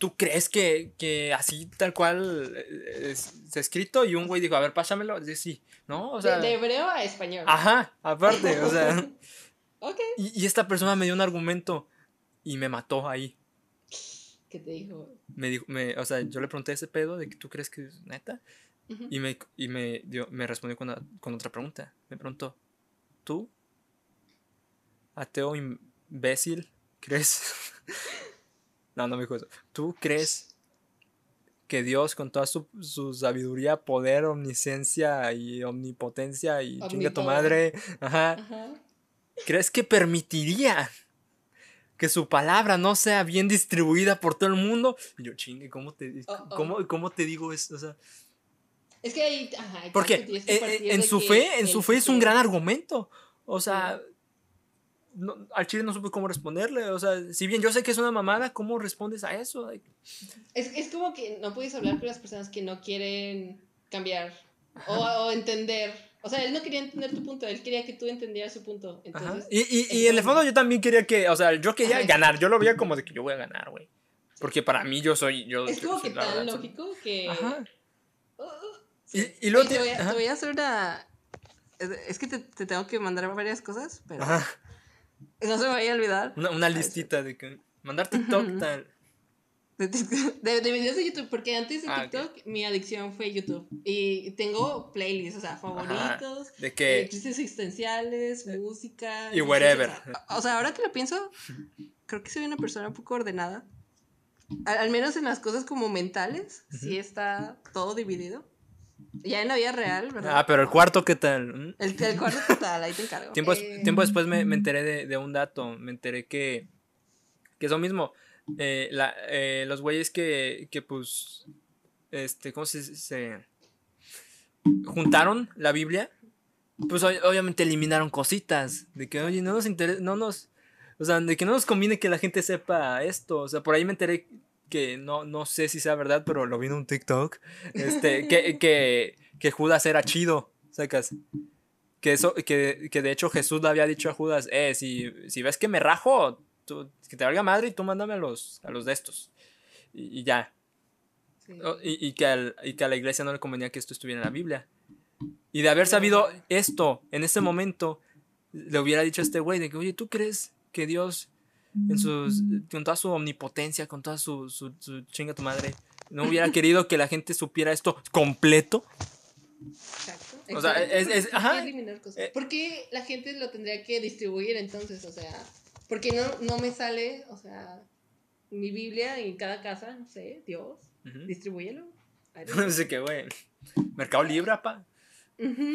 ¿tú crees que, que así tal cual eh, es, está escrito? Y un güey dijo, a ver, pásamelo. Dice, sí, ¿no? O sea, de, de hebreo a español. ajá, aparte, o sea. [LAUGHS] [LAUGHS] ok. Y, y esta persona me dio un argumento y me mató ahí. ¿Qué te dijo? Me dijo, me, o sea, yo le pregunté ese pedo de que tú crees que es neta. Y me, y me, dio, me respondió con, una- con otra pregunta. Me preguntó, ¿tú, ateo imbécil, crees? [LAUGHS] no, no me dijo eso. ¿Tú crees que Dios, con toda su, su sabiduría, poder, omnisciencia y omnipotencia y chinga tu madre, ajá, Ajá. ¿crees que permitiría que su palabra no sea bien distribuida por todo el mundo? Y yo, chingue, ¿cómo te, Oh, oh. ¿cómo, cómo te digo eso? O sea, Es que ahí, ajá, porque tienes que en, su que fe, en su fe es un gran argumento. O sea, no- al chile no supe cómo responderle. O sea, si bien yo sé que es una mamada, ¿cómo respondes a eso? Es, es como que no puedes hablar con las personas que no quieren cambiar o, o entender. O sea, él no quería entender tu punto, él quería que tú entendieras su punto. Entonces, Y, y, y en el fondo yo también quería que, o sea, yo quería Ajá. ganar. Yo lo veía como de que yo voy a ganar, güey. Porque para mí yo soy. Yo, es yo como soy que tan verdad, soy- lógico que... Ajá. Uh, uh, Y- sí. y luego Oye, te, te- voy a, te voy a hacer una... Es, es que te, te tengo que mandar varias cosas, pero Ajá. No se me vaya a olvidar. Una, listita de que. Mandar [LAUGHS] TikTok, tal. De, de, de videos de YouTube, porque antes de Ah, ok. TikTok mi adicción fue YouTube. Y tengo playlists, o sea, favoritos, De eh, que. chistes existenciales, música. y wherever. O sea, o sea, ahora que lo pienso, creo que soy una persona un poco ordenada. Al, al menos en las cosas como mentales, sí está todo dividido. Ya en la vida real, ¿verdad? Ah, pero el cuarto, ¿qué tal? El, el cuarto total, ahí te encargo. [LAUGHS] Tiempo, Eh, tiempo después me, me enteré de, de un dato. Me enteré que. Que es lo mismo. eh, la- eh, los güeyes que, que, pues. Este, ¿cómo se, se juntaron la Biblia? Pues ob- obviamente eliminaron cositas. De que, oye, no nos interesa. No nos. O sea, de que no nos conviene que la gente sepa esto. O sea, por ahí me enteré que no, no sé si sea verdad, pero lo vi en un TikTok. Este, que, [LAUGHS] que, que Judas era chido. Sacas. Que eso, que, que de hecho Jesús le había dicho a Judas, eh, si, si ves que me rajo, tú- que te valga madre y tú mándame a los, a los de estos. Y, y ya. Sí. O- Y, y que al- y que a la iglesia no le convenía que esto estuviera en la Biblia. Y de haber sabido esto en ese momento, le hubiera dicho a este güey de que, oye, ¿tú crees que Dios, en sus, con toda su omnipotencia, con toda su, su, su chinga tu madre, no hubiera [LAUGHS] querido que la gente supiera esto completo? Exacto. O sea, es- porque ajá. Eh. ¿Por qué la gente lo tendría que distribuir entonces? O sea, ¿por qué no, no me sale, o sea, mi Biblia en cada casa? No sé, Dios, Ujú. distribúyelo. No sé qué, güey. Mercado Libre, pa. Ujú.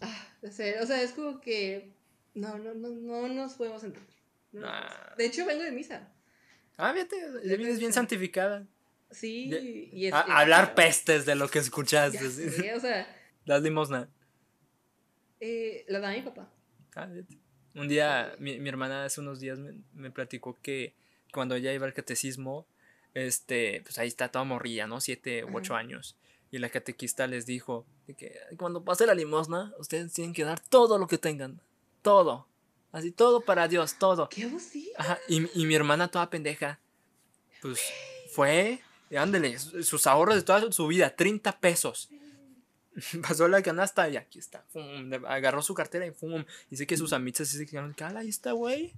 Ah, de ser, o sea, es como que no, no, no, no nos podemos entender. No Nah. podemos. De hecho, vengo de misa. Ah, fíjate, vienes bien santificada. Sí, y es, A- es- hablar pestes de lo que escuchaste. sí. sé, o sea, Das limosna. eh, la da mi papá. Ah, fíjate. Un día, mi, mi hermana hace unos días me, me platicó que cuando ella iba al catecismo, este, pues ahí está toda morrilla, ¿no? Siete u ocho Ajá. años. Y la catequista les dijo de que cuando pase la limosna, ustedes tienen que dar todo lo que tengan. Todo. Así, todo para Dios, todo. ¿Qué sí? Ajá, y, y mi hermana toda pendeja, pues fue, ándele, su- sus ahorros de toda su vida, 30 pesos. [LAUGHS] Pasó la canasta y aquí está. fum, agarró su cartera y fum. Dice que sus amigas se quedaron, "Cala, ahí está, güey.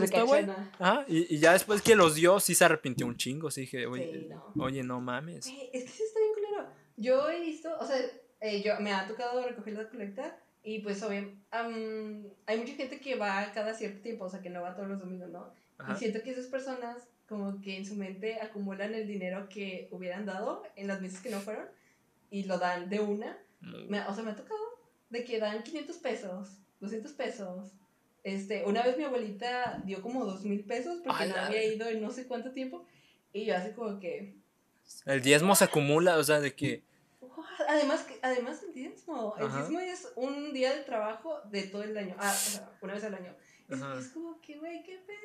Está, güey. Ajá, y, y ya después que los dio, sí se arrepintió un chingo. Sí dije, oye, Sí, no. oye, no mames. Güey, es que sí está bien culero. Yo he visto, o sea, eh, yo, me ha tocado recoger la colecta y pues obviamente hay mucha gente que va cada cierto tiempo, o sea, que no va todos los domingos, ¿no? Ajá. Y siento que esas personas como que en su mente acumulan el dinero que hubieran dado en las misas que no fueron y lo dan de una. Me- o sea, me ha tocado de que dan 500 pesos, 200 pesos. Este, una vez mi abuelita dio como 2 mil pesos porque A no había ido en no sé cuánto tiempo. Y yo así como que, El diezmo se acumula, o sea, de que. Además, que- además el diezmo. El Ajá. diezmo es un día de trabajo de todo el año. Ah, o sea, una vez al año. Es, Ajá. es como que, güey, qué pedo.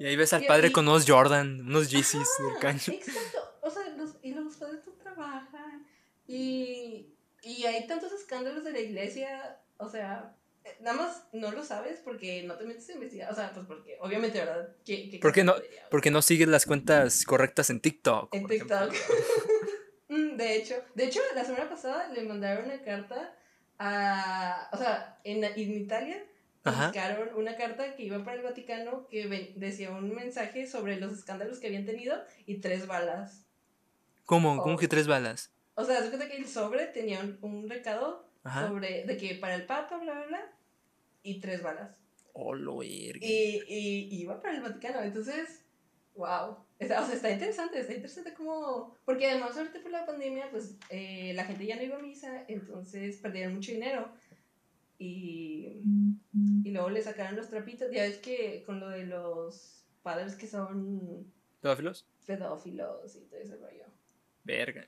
Y ahí ves al Y- padre con unos Jordan, unos Yeezys del Ah, caño. Exacto. O sea, los, y los padres no trabajan. Y, y hay tantos escándalos de la iglesia. O sea, eh, nada más no lo sabes porque no te metes a investigar. O sea, pues porque, obviamente, ¿verdad? ¿Qué, qué ¿Por qué no? Porque no sigues las cuentas correctas en TikTok. En. TikTok. [LAUGHS] De hecho, de hecho, la semana pasada le mandaron una carta a, o sea, en, en Italia buscaron una carta que iba para el Vaticano que ven- decía un mensaje sobre los escándalos que habían tenido y tres balas. ¿Cómo? ¿Cómo Oh. que tres balas? O sea, de cuenta que el sobre tenía un, un recado Ajá. sobre de que para el Papa, bla, bla, bla, y tres balas. Oh, lo verga. Y, y, y iba para el Vaticano. Entonces, wow. Está, o sea, está interesante, está interesante como... Porque además ahorita por la pandemia, pues eh, la gente ya no iba a misa, entonces perdieron mucho dinero. Y, y luego le sacaron los trapitos. Ya ves que con lo de los padres que son ¿Pedófilos? pedófilos y todo ese rollo. Verga.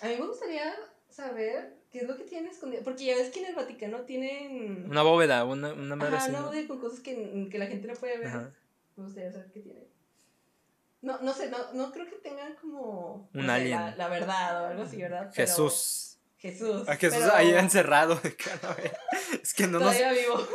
A mí me gustaría saber qué es lo que tienen escondido. Porque ya ves que en el Vaticano tienen... Una bóveda, una, una madre Ajá, así, una ¿no? bóveda con cosas que, que la gente no puede ver. Ajá. Me gustaría saber qué tiene. No, no sé, no, no creo que tengan como Un no sé, alien. La, la verdad o algo así, ¿verdad? Pero- Jesús. Jesús. A Jesús pero ahí encerrado. de que, a la verga. Es que no nos. Todavía vivo.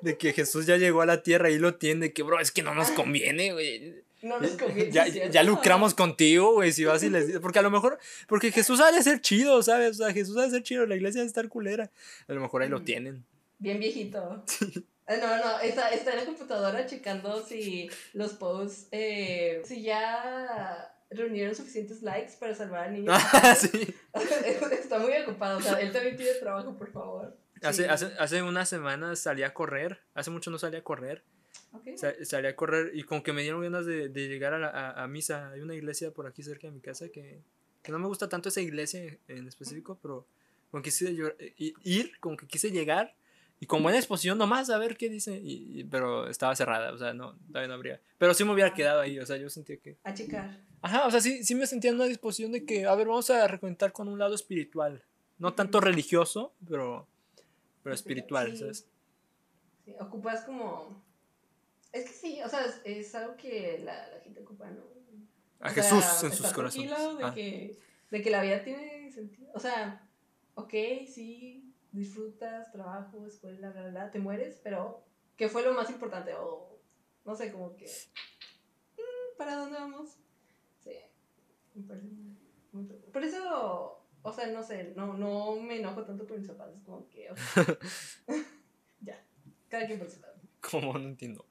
De que Jesús ya llegó a la tierra y lo tiene. Que, bro, es que no nos [LAUGHS] conviene, güey. No nos conviene. Ya, ¿sí ya lucramos contigo, güey, si vas y les. Porque a lo mejor, porque Jesús ha de ser chido, ¿sabes? O sea, Jesús ha de ser chido, la iglesia ha de estar culera. A lo mejor ahí lo Mm. tienen. Bien viejito. [LAUGHS] Ah, No, no, está, está en la computadora checando si los posts, eh, si ya reunieron suficientes likes para salvar al niño. [LAUGHS] Ah, sí. [LAUGHS] está muy ocupado, o sea, él también tiene trabajo, por favor. Hace, Sí. hace, hace unas semanas salí a correr. Hace mucho no salí a correr. Ok. Sa- salí a correr y como que me dieron ganas de, de llegar a, la- a, a misa. Hay una iglesia por aquí cerca de mi casa que, que no me gusta tanto esa iglesia en, específico, pero como que quise i- ir, como que quise llegar y con buena exposición nomás a ver qué dice. Y, y- pero estaba cerrada, o sea, no, todavía no habría. Pero sí me hubiera quedado ahí, o sea, yo sentía que... A checar. Ajá, o sea, sí, sí me sentía en una disposición de que, a ver, vamos a reconectar con un lado espiritual. No tanto religioso, pero, pero espiritual, Sí. ¿sabes? Sí, ocupas como... Es que sí, o sea, es, es algo que la, la gente ocupa, ¿no? A O sea, Jesús en sus corazones. De, Ah. que, de que la vida tiene sentido. O sea, ok, sí, disfrutas, trabajo, escuela, bla, bla, bla, te mueres, pero ¿qué fue lo más importante? O no sé, como que... mm, ¿Para dónde vamos? Sí. Me parece muy, muy tonto. Por eso, o sea, no sé, no, no me enojo tanto por mis papás. Es como que, o sea, [LAUGHS] [LAUGHS] ya, cada quien por su lado. ¿Cómo? No entiendo.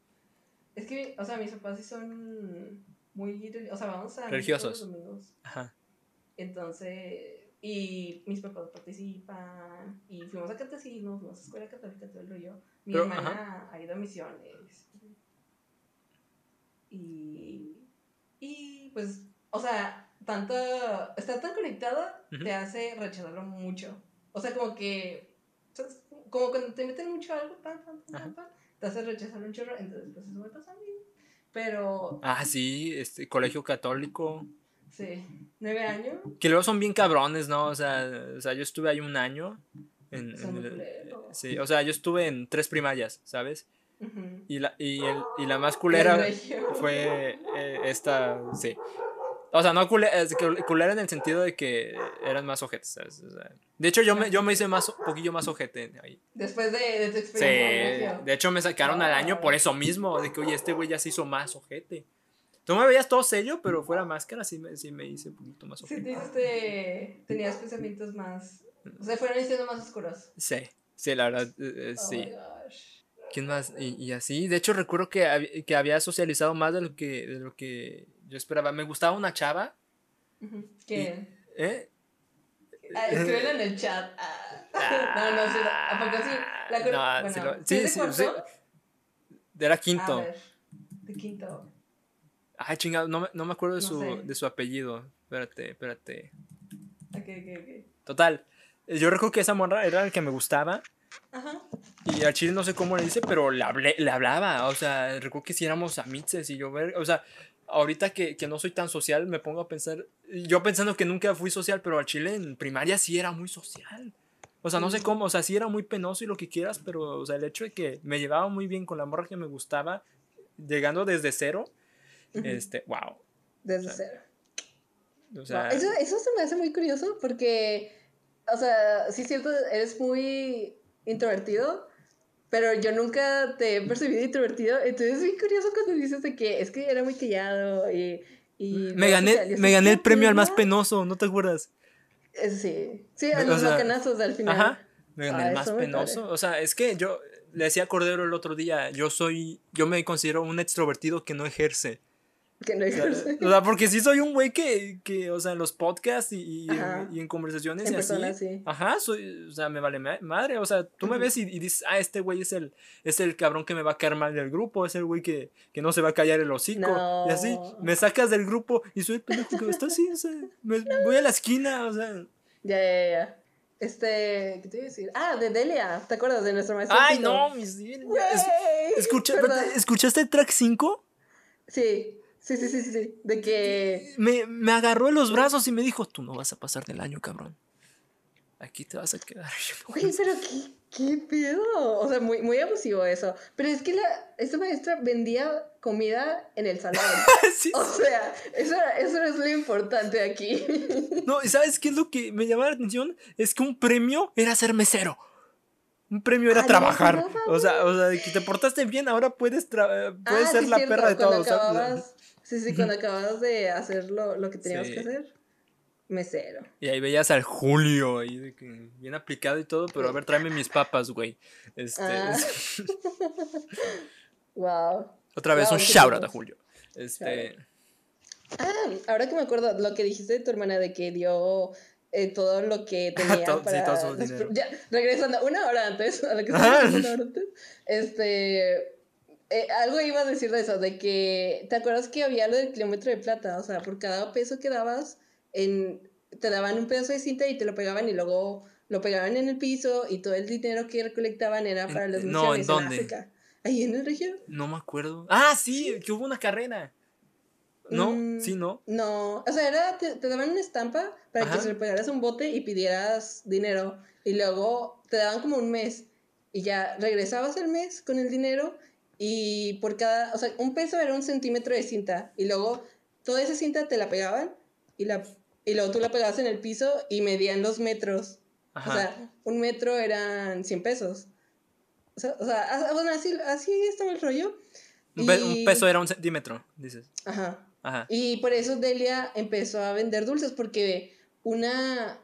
Es que, o sea, mis papás sí son muy, o sea, vamos a Religiosos. los domingos. Ajá. Entonces, y mis papás participan, y fuimos a catecismo, fuimos a escuela católica, todo el rollo. Mi Pero, hermana ha ido a misiones. Y, y pues, o sea, tanto, estar tan conectada te hace rechazarlo mucho. O sea, como que, ¿sabes? como cuando te meten mucho algo, pan, pan, pan, Ajá. pan, te hace rechazarlo un chorro, entonces pues eso me pasa a mí. Pero, Ah, sí, este, colegio católico. Sí, nueve años. Que luego son bien cabrones, ¿no? O sea, o sea yo estuve ahí un año. En, en el- sí, o sea, yo estuve en tres primarias, ¿sabes? Y la, y el- y la más culera fue eh, esta, sí. O sea, no culera, culera en el sentido de que eran más ojetes, ¿sabes? O sea, de hecho, yo me, yo me hice más, un poquillo más ojete ahí. Después de, de tu Sí, experiencia. en regio. de hecho me sacaron al año por eso mismo, de que, oye, este güey ya se hizo más ojete. Tú me veías todo serio, pero fuera máscara sí me, sí me hice un poquito más Sí, ojete. te hiciste, tenías pensamientos más, o sea, fueron siendo más oscuros. Sí, sí, la verdad, eh, eh, Oh sí. ¿Quién más? Y, y así, de hecho recuerdo que, hab- que había socializado más de lo que, de lo que yo esperaba. Me gustaba una chava. ¿Quién? ¿eh? Ah, escríbelo en el chat. Ah. [LAUGHS] No, no, sí, ¿a poco sí? La con- No, bueno, sí lo- ¿sí sí, sí, sí. Era A quinto. ver, de quinto. Ay, chingado, no, me- no me acuerdo de, No su, sé. de su apellido. Espérate, espérate. Ok, ok, ok. Total, eh, yo recuerdo que esa morra era la que me gustaba. Ajá. Y al chile no sé cómo le dice, pero le, hablé, le hablaba. O sea, recuerdo que si éramos amices y yo ver. O sea, ahorita que, que no soy tan social, me pongo a pensar. Yo pensando que nunca fui social, pero al chile en primaria sí era muy social. O sea, no sé Ujú. cómo, o sea, sí era muy penoso y lo que quieras, pero, o sea, el hecho de que me llevaba muy bien con la morra que me gustaba, llegando desde cero. Este, wow. Desde o sea, cero. O sea, Wow, Eso, eso se me hace muy curioso porque, o sea, sí es cierto, eres muy introvertido, pero yo nunca te he percibido introvertido. Entonces es muy curioso cuando dices de que es que era muy callado y... y me gané, me gané el ¿qué premio al más penoso, ¿no te acuerdas? Sí, sí, a los sea, bacanazos al final. Ajá. Me gané Ah, el más penoso. O sea, es que yo le decía a Cordero el otro día, yo soy, yo me considero un extrovertido que no ejerce. Que no sea, o sea, porque sí soy un güey que, que, o sea, en los podcasts y, y, en, y en conversaciones En y así. persona, sí. Ajá, soy, o sea, me vale ma- madre. O sea, tú me ves y, y dices, ah, este güey es el, es el cabrón que me va a caer mal del grupo, es el güey que, que no se va a callar el hocico. Y así, me sacas del grupo y soy el pendejo que está así, o sea, me- voy a la esquina, o sea. Ya, ya, ya. Este, ¿qué te iba a decir? Ah, de Delia, ¿te acuerdas de nuestro maestro? Ay, Tito? no, mis escucha, espérate, ¿Escuchaste el track 5? Sí, sí, sí, sí, sí, sí. De que. Me, me agarró en los brazos y me dijo, tú no vas a pasar del año, cabrón. Aquí te vas a quedar. [LAUGHS] Yo, "No, Güey, pero qué, qué pedo. O sea, muy, muy abusivo eso. Pero es que la, esta maestra vendía comida en el salón. [LAUGHS] sí, O sea, eso, eso es lo importante aquí. No, ¿y sabes qué es lo que me llamaba la atención? Es que un premio era ser mesero. Un premio era Ah, trabajar. no, o sea, o sea, de que te portaste bien, ahora puedes, tra- puedes Ah, ser sí, la cierto, perra de todos. acababas- Sí, sí, cuando acababas de hacer lo, lo que teníamos Sí. que hacer. Mesero. Y ahí veías al Julio, ahí de que bien aplicado y todo, pero a ver, tráeme mis papas, güey. Este, Ah. Wow. [LAUGHS] otra vez Wow, un shout out a. Julio. Este, Ah, ahora que me acuerdo, lo que dijiste de tu hermana de que dio eh, todo lo que [LAUGHS] tenía Todo- sí, para... todo su dinero. ya, regresando, una hora antes, a lo que [LAUGHS] hora antes, este... eh, algo iba a decir de eso, de que... ¿Te acuerdas que había lo del kilómetro de plata? O sea, por cada peso que dabas, en, te daban un pedazo de cinta y te lo pegaban y luego lo pegaban en el piso y todo el dinero que recolectaban era para las no, ¿en misiones dónde? África. Ahí en el región. no me acuerdo. Ah, sí, que hubo una carrera. ¿No? Mm, Sí, ¿no? No, o sea, era, te, te daban una estampa para Ajá. que se le pegaras un bote y pidieras dinero. Y luego te daban como un mes. Y ya regresabas al mes con el dinero. Y por cada, o sea, un peso era un centímetro de cinta. Y luego toda esa cinta te la pegaban. Y, la, y luego tú la pegabas en el piso y medían dos metros. Ajá. O sea, un metro eran 100 pesos. O sea, o sea bueno, así, así estaba el rollo. un, pe- un peso era un centímetro, dices. Ajá. Ajá. Y por eso Delia empezó a vender dulces, porque una...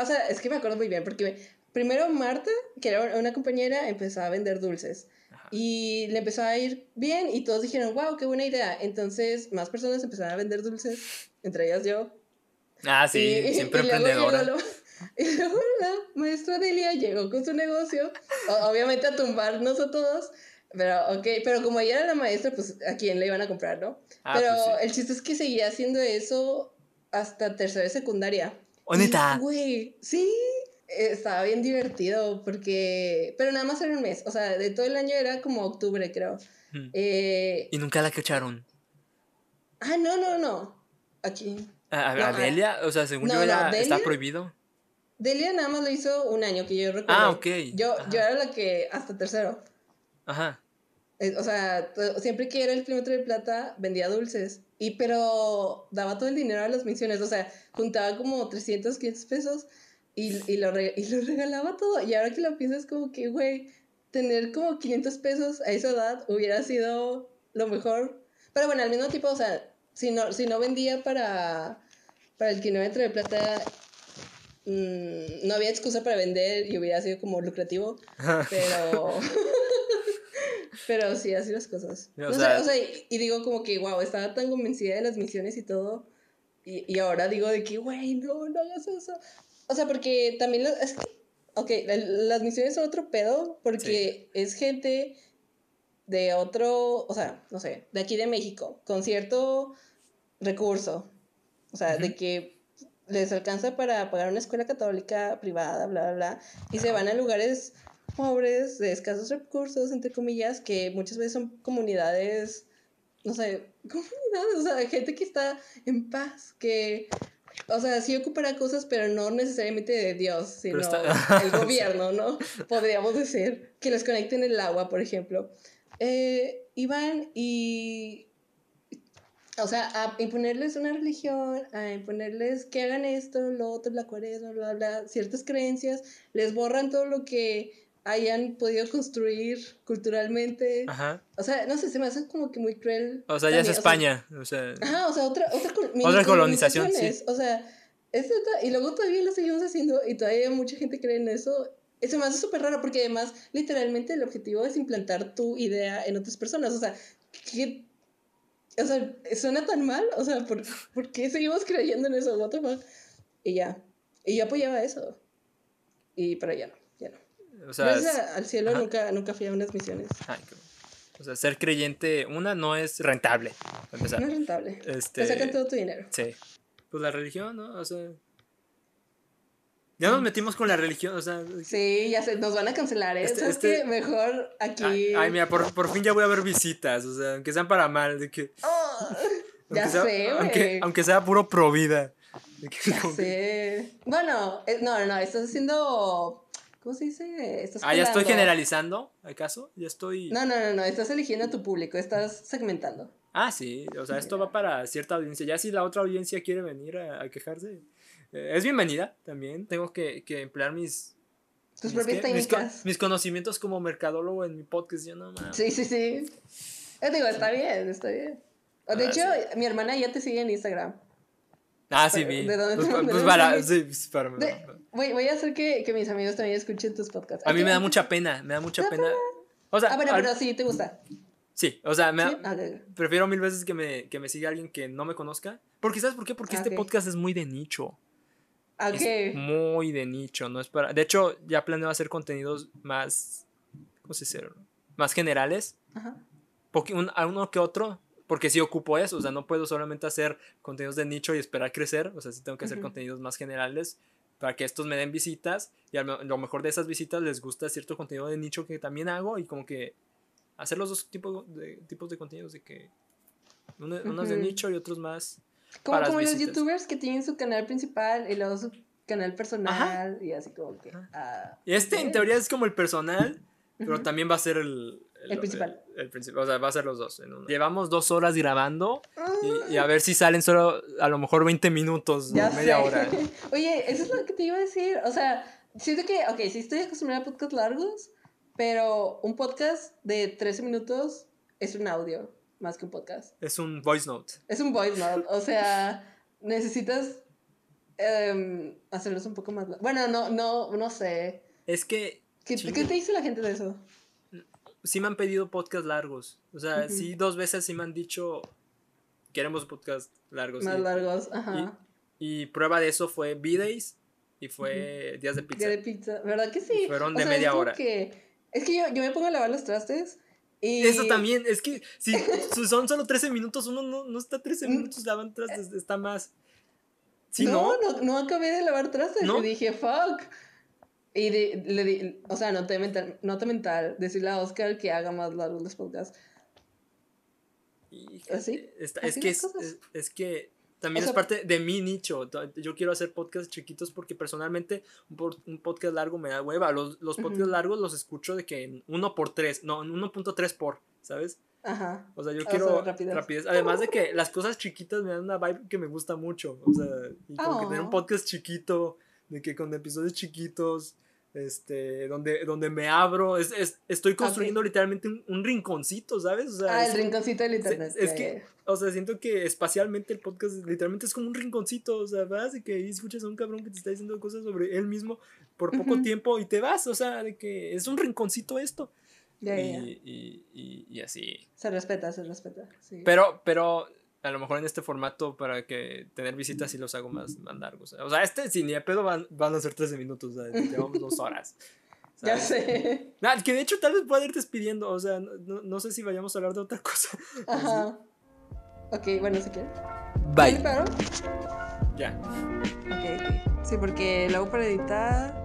O sea, es que me acuerdo muy bien, porque primero Marta, que era una compañera, empezó a vender dulces. Y le empezó a ir bien y todos dijeron, wow, qué buena idea. Entonces más personas empezaron a vender dulces, entre ellas yo. Ah, sí, Y- siempre y luego emprendedora. llegó lo- [LAUGHS] Y luego la maestra Delia llegó con su negocio, obviamente a tumbarnos a todos, pero ok, pero como ella era la maestra, pues a quién le iban a comprar, ¿no? Ah, pero pues sí. el chiste es que seguía haciendo eso hasta tercera de secundaria. Oh, neta. Y, Güey, sí, estaba bien divertido porque, pero nada más era un mes, o sea, de todo el año era como octubre, creo. Mm. Eh, Y nunca la cacharon. ah, no, no, no, aquí. A, a- No, a ah, Delia, o sea, según no, yo no, era, está Delia- prohibido. Delia nada más lo hizo un año, que yo recuerdo. Ah, ok. Yo, Ajá. yo era la que hasta tercero. Ajá. Eh, O sea, siempre que era el kilómetro de plata, vendía dulces. Y pero daba todo el dinero a las misiones. O sea, juntaba como 300, 500 pesos y, y, lo, re- y lo [LAUGHS] regalaba todo. Y ahora que lo piensas, como que, güey, tener como 500 pesos a esa edad hubiera sido lo mejor. Pero bueno, al mismo tiempo, o sea, si no, si no vendía para, para el kilómetro de plata, mm, no había excusa para vender y hubiera sido como lucrativo. Pero. [LAUGHS] [LAUGHS] pero sí, así las cosas. O No sé, sea- o sea, y, y digo como que, wow, estaba tan convencida de las misiones y todo. Y, y ahora digo de que, güey, no, no hagas eso. O sea, porque también. lo- es que, ok, la- las misiones son otro pedo porque es gente de otro. O sea, no sé, de aquí de México, con cierto recurso. O sea, de que les alcanza para pagar una escuela católica privada, bla, bla, bla, y se van a lugares pobres, de escasos recursos, entre comillas, que muchas veces son comunidades, no sé, [LAUGHS] comunidades, o sea, gente que está en paz, que, o sea, sí ocupará cosas, pero no necesariamente de Dios, sino está- el [LAUGHS] gobierno, ¿no? Podríamos decir, que les conecten el agua, por ejemplo. Eh, y van y o sea, a imponerles una religión, a imponerles que hagan esto, lo otro, la cuaresma, bla, bla, ciertas creencias, les borran todo lo que hayan podido construir culturalmente. Ajá. O sea, no sé, se me hace como que muy cruel. O sea, ya es también, o sea, España. O sea, Ajá, o sea, otra, otra, Otra colonización, colonizaciones, O sea, es y luego todavía lo seguimos haciendo y todavía mucha gente cree en eso. Eso me hace súper raro porque además, literalmente, el objetivo es implantar tu idea en otras personas. O sea, ¿qué? O sea, suena tan mal. O sea, ¿por, ¿por qué seguimos creyendo en eso? What the fuck? Y ya. Y yo apoyaba eso. Y, pero ya no. O sea, es- al cielo ajá. nunca, nunca fui a unas misiones. ay, qué- o sea, ser creyente, una, no es rentable. Empezar. No es rentable. Este, Te sacan todo tu dinero. Sí. Pues la religión, ¿no? O sea. Ya nos metimos con la religión, o sea. Sí, ya sé, nos van a cancelar, ¿eh? Este- ¿Sabes este-? Mejor aquí. Ay, ay, mira, por, por fin ya voy a ver visitas, o sea, aunque sean para mal, de que. Oh, ya sea- sé, aunque, aunque sea puro pro vida. Ya sé. Bueno, eh, no, no, no, estás haciendo. ¿Cómo se dice? Estás Ah, ya estoy generalizando, ¿acaso? Ya estoy. No, no, no, no, estás eligiendo a tu público, estás segmentando. Ah, sí, o sea, esto va para cierta audiencia. Ya si la otra audiencia quiere venir a, a quejarse, eh, es bienvenida también. Tengo que, que emplear mis. Tus mis propias? Mis técnicas. Mis, conocimientos como mercadólogo en mi podcast, yo no mames. Sí, sí, sí. Yo digo, está bien, está bien. De Ah, hecho, mi hermana ya te sigue en Instagram. Ah, sí, vi. ¿de dónde te pues, mandé pues el para, sí, pues para. De- voy, voy a hacer que, que mis amigos también escuchen tus podcasts. A mí me da mucha pena, me da mucha pena. O sea, Ah, bueno, al- pero sí, te gusta. sí, o sea, me da- ¿Sí? Ah, ok, ok. prefiero mil veces que me, que me siga alguien que no me conozca. Porque, ¿sabes por qué? Porque Ah, este podcast es muy de nicho. Ah, Es ok. muy de nicho, no es para. De hecho, ya planeo hacer contenidos más. ¿Cómo se dice? Más generales. Ajá. Poqui- un- a uno que otro. Porque sí ocupo eso. O sea, no puedo solamente hacer contenidos de nicho y esperar crecer. O sea, sí tengo que hacer contenidos más generales. Para que estos me den visitas. Y a lo mejor de esas visitas les gusta cierto contenido de nicho que también hago. Y como que hacer los dos tipos de, tipos de contenidos. De que. uno- Unos de Ujú. nicho y otros más. Como, para como los visitas. youtubers que tienen su canal principal y luego su canal personal y así como que. Ajá. Y este en teoría es como el personal. Pero Ujú. también va a ser el, El principal. El, el principal. O sea, va a ser los dos. en uno. Llevamos dos horas grabando. Ah, Y, y a ver si salen solo a lo mejor 20 minutos, ya media sé. hora. [LAUGHS] Oye, eso es lo que te iba a decir. O sea, siento que, ok, sí estoy acostumbrada a podcasts largos, pero un podcast de 13 minutos es un audio. más que un podcast. Es un voice note. Es un voice note. O sea, necesitas em, hacerlos un poco más. Bueno, no, no, no sé. Es que ¿Qué. ¿qué te dice la gente de eso? Sí me han pedido podcast largos. O sea, Ujú. sí, dos veces sí me han dicho, queremos podcast largos. Más y, largos, ajá. y prueba de eso fue B-Days y fue Días de Pizza. Día de pizza, ¿verdad que sí? Fueron O de sea, media hora. que- es que yo, yo me pongo a lavar los trastes y... Eso también, es que si [LAUGHS] son solo 13 minutos, uno no, no está 13 Mm. minutos lavando trastes, está más. ¿Sí, no? no, no, no acabé de lavar trastes. ¿No? Y dije, fuck. Y de- le di, o sea, nota mental, nota mental, decirle a Oscar que haga más largos los podcasts. Híjole, ¿Así? ¿Así es que es, es, es que también O sea- es parte de mi nicho. Yo quiero hacer podcasts chiquitos porque personalmente un, podcast largo me da hueva. Los, los podcasts Ujú. largos los escucho de que en 1 por 3, no, en 1.3 por, ¿sabes? Ajá. O sea, yo O sea, quiero rapidez. rapidez. Además de que las cosas chiquitas me dan una vibe que me gusta mucho. O sea, y como que tener un Oh. podcast chiquito, de que con episodios chiquitos, este, donde, donde me abro, es, es- estoy construyendo literalmente un, un rinconcito, ¿sabes? O sea, Ah, es- el rinconcito del internet. es que- o sea, siento que espacialmente el podcast literalmente es como un rinconcito, o sea, vas de que ahí escuchas a un cabrón que te está diciendo cosas sobre él mismo por poco tiempo y te vas, o sea, de que es un rinconcito esto. Y, y- y- y así. Se respeta, se respeta. Sí. Pero, pero a lo mejor en este formato para que tener visitas sí los hago más, más largos. O sea, este sin ni de pedo van, van a ser 13 minutos, sea, [LAUGHS] llevamos dos horas. ya ¿sabes? sé. Que de hecho tal vez pueda ir despidiendo, o sea, no, no- sé si vayamos a hablar de otra cosa. [LAUGHS] Ajá. Ok, bueno, si quieres. Bye. ¿Ya. Ok, ok. Sí, porque luego para editar